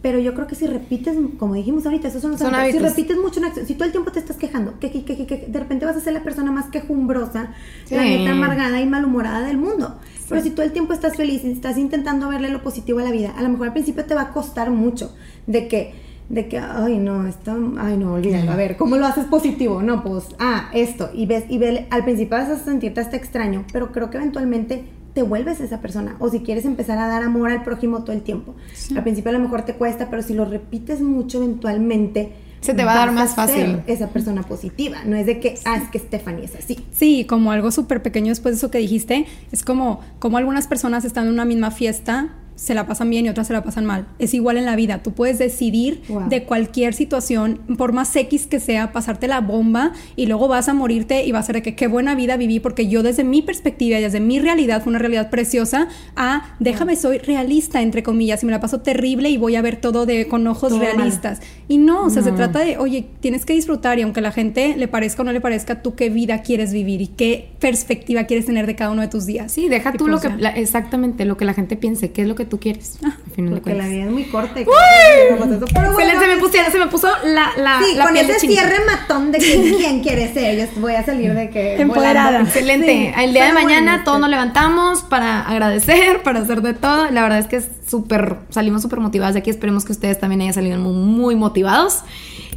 Pero yo creo que si repites, como dijimos ahorita, esos son los Son hábitos. Si repites mucho una acción, si todo el tiempo te estás quejando, que, que, que, que, que, de repente vas a ser la persona más quejumbrosa, la Sí. neta amargada y malhumorada del mundo. Pero si todo el tiempo estás feliz y estás intentando verle lo positivo a la vida, a lo mejor al principio te va a costar mucho de que, de que, ay no, esto, ay no, olvídalo, a ver, ¿cómo lo haces positivo? No, pues, ah, esto, y ves, y ves, al principio vas a sentirte hasta extraño, pero creo que eventualmente te vuelves esa persona, o si quieres empezar a dar amor al prójimo todo el tiempo. Al principio a lo mejor te cuesta, pero si lo repites mucho, eventualmente... Se te va a dar más fácil. Esa persona positiva, no es de que, ah, es que Stephanie es así. Sí, como algo súper pequeño después de eso que dijiste, es como, como algunas personas están en una misma fiesta, se la pasan bien y otras se la pasan mal. Es igual en la vida, tú puedes decidir Wow. de cualquier situación, por más X que sea, pasarte la bomba y luego vas a morirte y va a ser de que qué buena vida viví porque yo desde mi perspectiva y desde mi realidad, fue una realidad preciosa, a déjame soy realista, entre comillas, y me la paso terrible y voy a ver todo de con ojos realistas. Y no, o sea, se trata de, oye, tienes que disfrutar y aunque la gente le parezca o no le parezca, tú qué vida quieres vivir y qué perspectiva quieres tener de cada uno de tus días. Sí, deja Y tú pues lo que, la- exactamente, lo que la gente piense, qué es lo que tú quieres. Ah, al final de Porque la vida es muy corta. y como eso, pero bueno, Excelente, se me puso, se me puso la, la, Sí, la con piel de ese chinita. cierre matón de que quién quiere ser. Yo voy a salir de que. Empoderada. volando. Excelente. Sí, El día de mañana bueno, todos nos levantamos para agradecer, para hacer de todo. La verdad es que es súper, salimos súper motivadas de aquí. Esperemos que ustedes también hayan salido muy, muy motivados.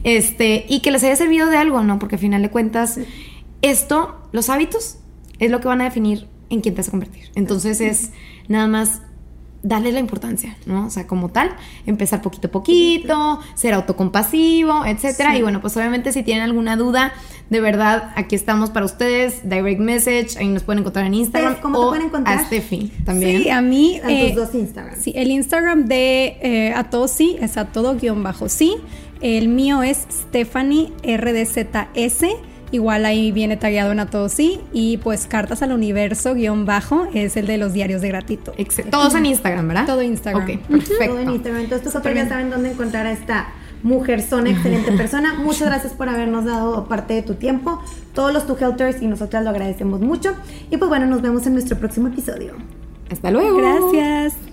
Este, y que les haya servido de algo, ¿no? Porque al final de cuentas, esto, los hábitos, es lo que van a definir en quién te vas a convertir. Entonces es nada más darle la importancia, ¿no? O sea, como tal, empezar poquito a poquito, ser autocompasivo, etcétera. Y bueno, pues obviamente si tienen alguna duda, de verdad, aquí estamos para ustedes, direct message, ahí nos pueden encontrar en Instagram ¿cómo te o pueden encontrar? a Steffi también. Sí, a mí... A eh, tus dos Instagram. Sí, el Instagram de eh, a todo sí es a todo guion bajo sí. El mío es Stephanie RDZS. Igual ahí viene tagueado en a todo sí. Y pues cartas al universo guion bajo es el de los diarios de gratuito. Ex- Todos en Instagram, ¿verdad? Todo Instagram. Ok, Todo en perfecto. Instagram. Entonces, tus bien. saben dónde encontrar a esta mujerzona, excelente persona. Muchas gracias por habernos dado parte de tu tiempo. Todos los Tu Helters y nosotras lo agradecemos mucho. Y pues bueno, nos vemos en nuestro próximo episodio. Hasta luego. Gracias.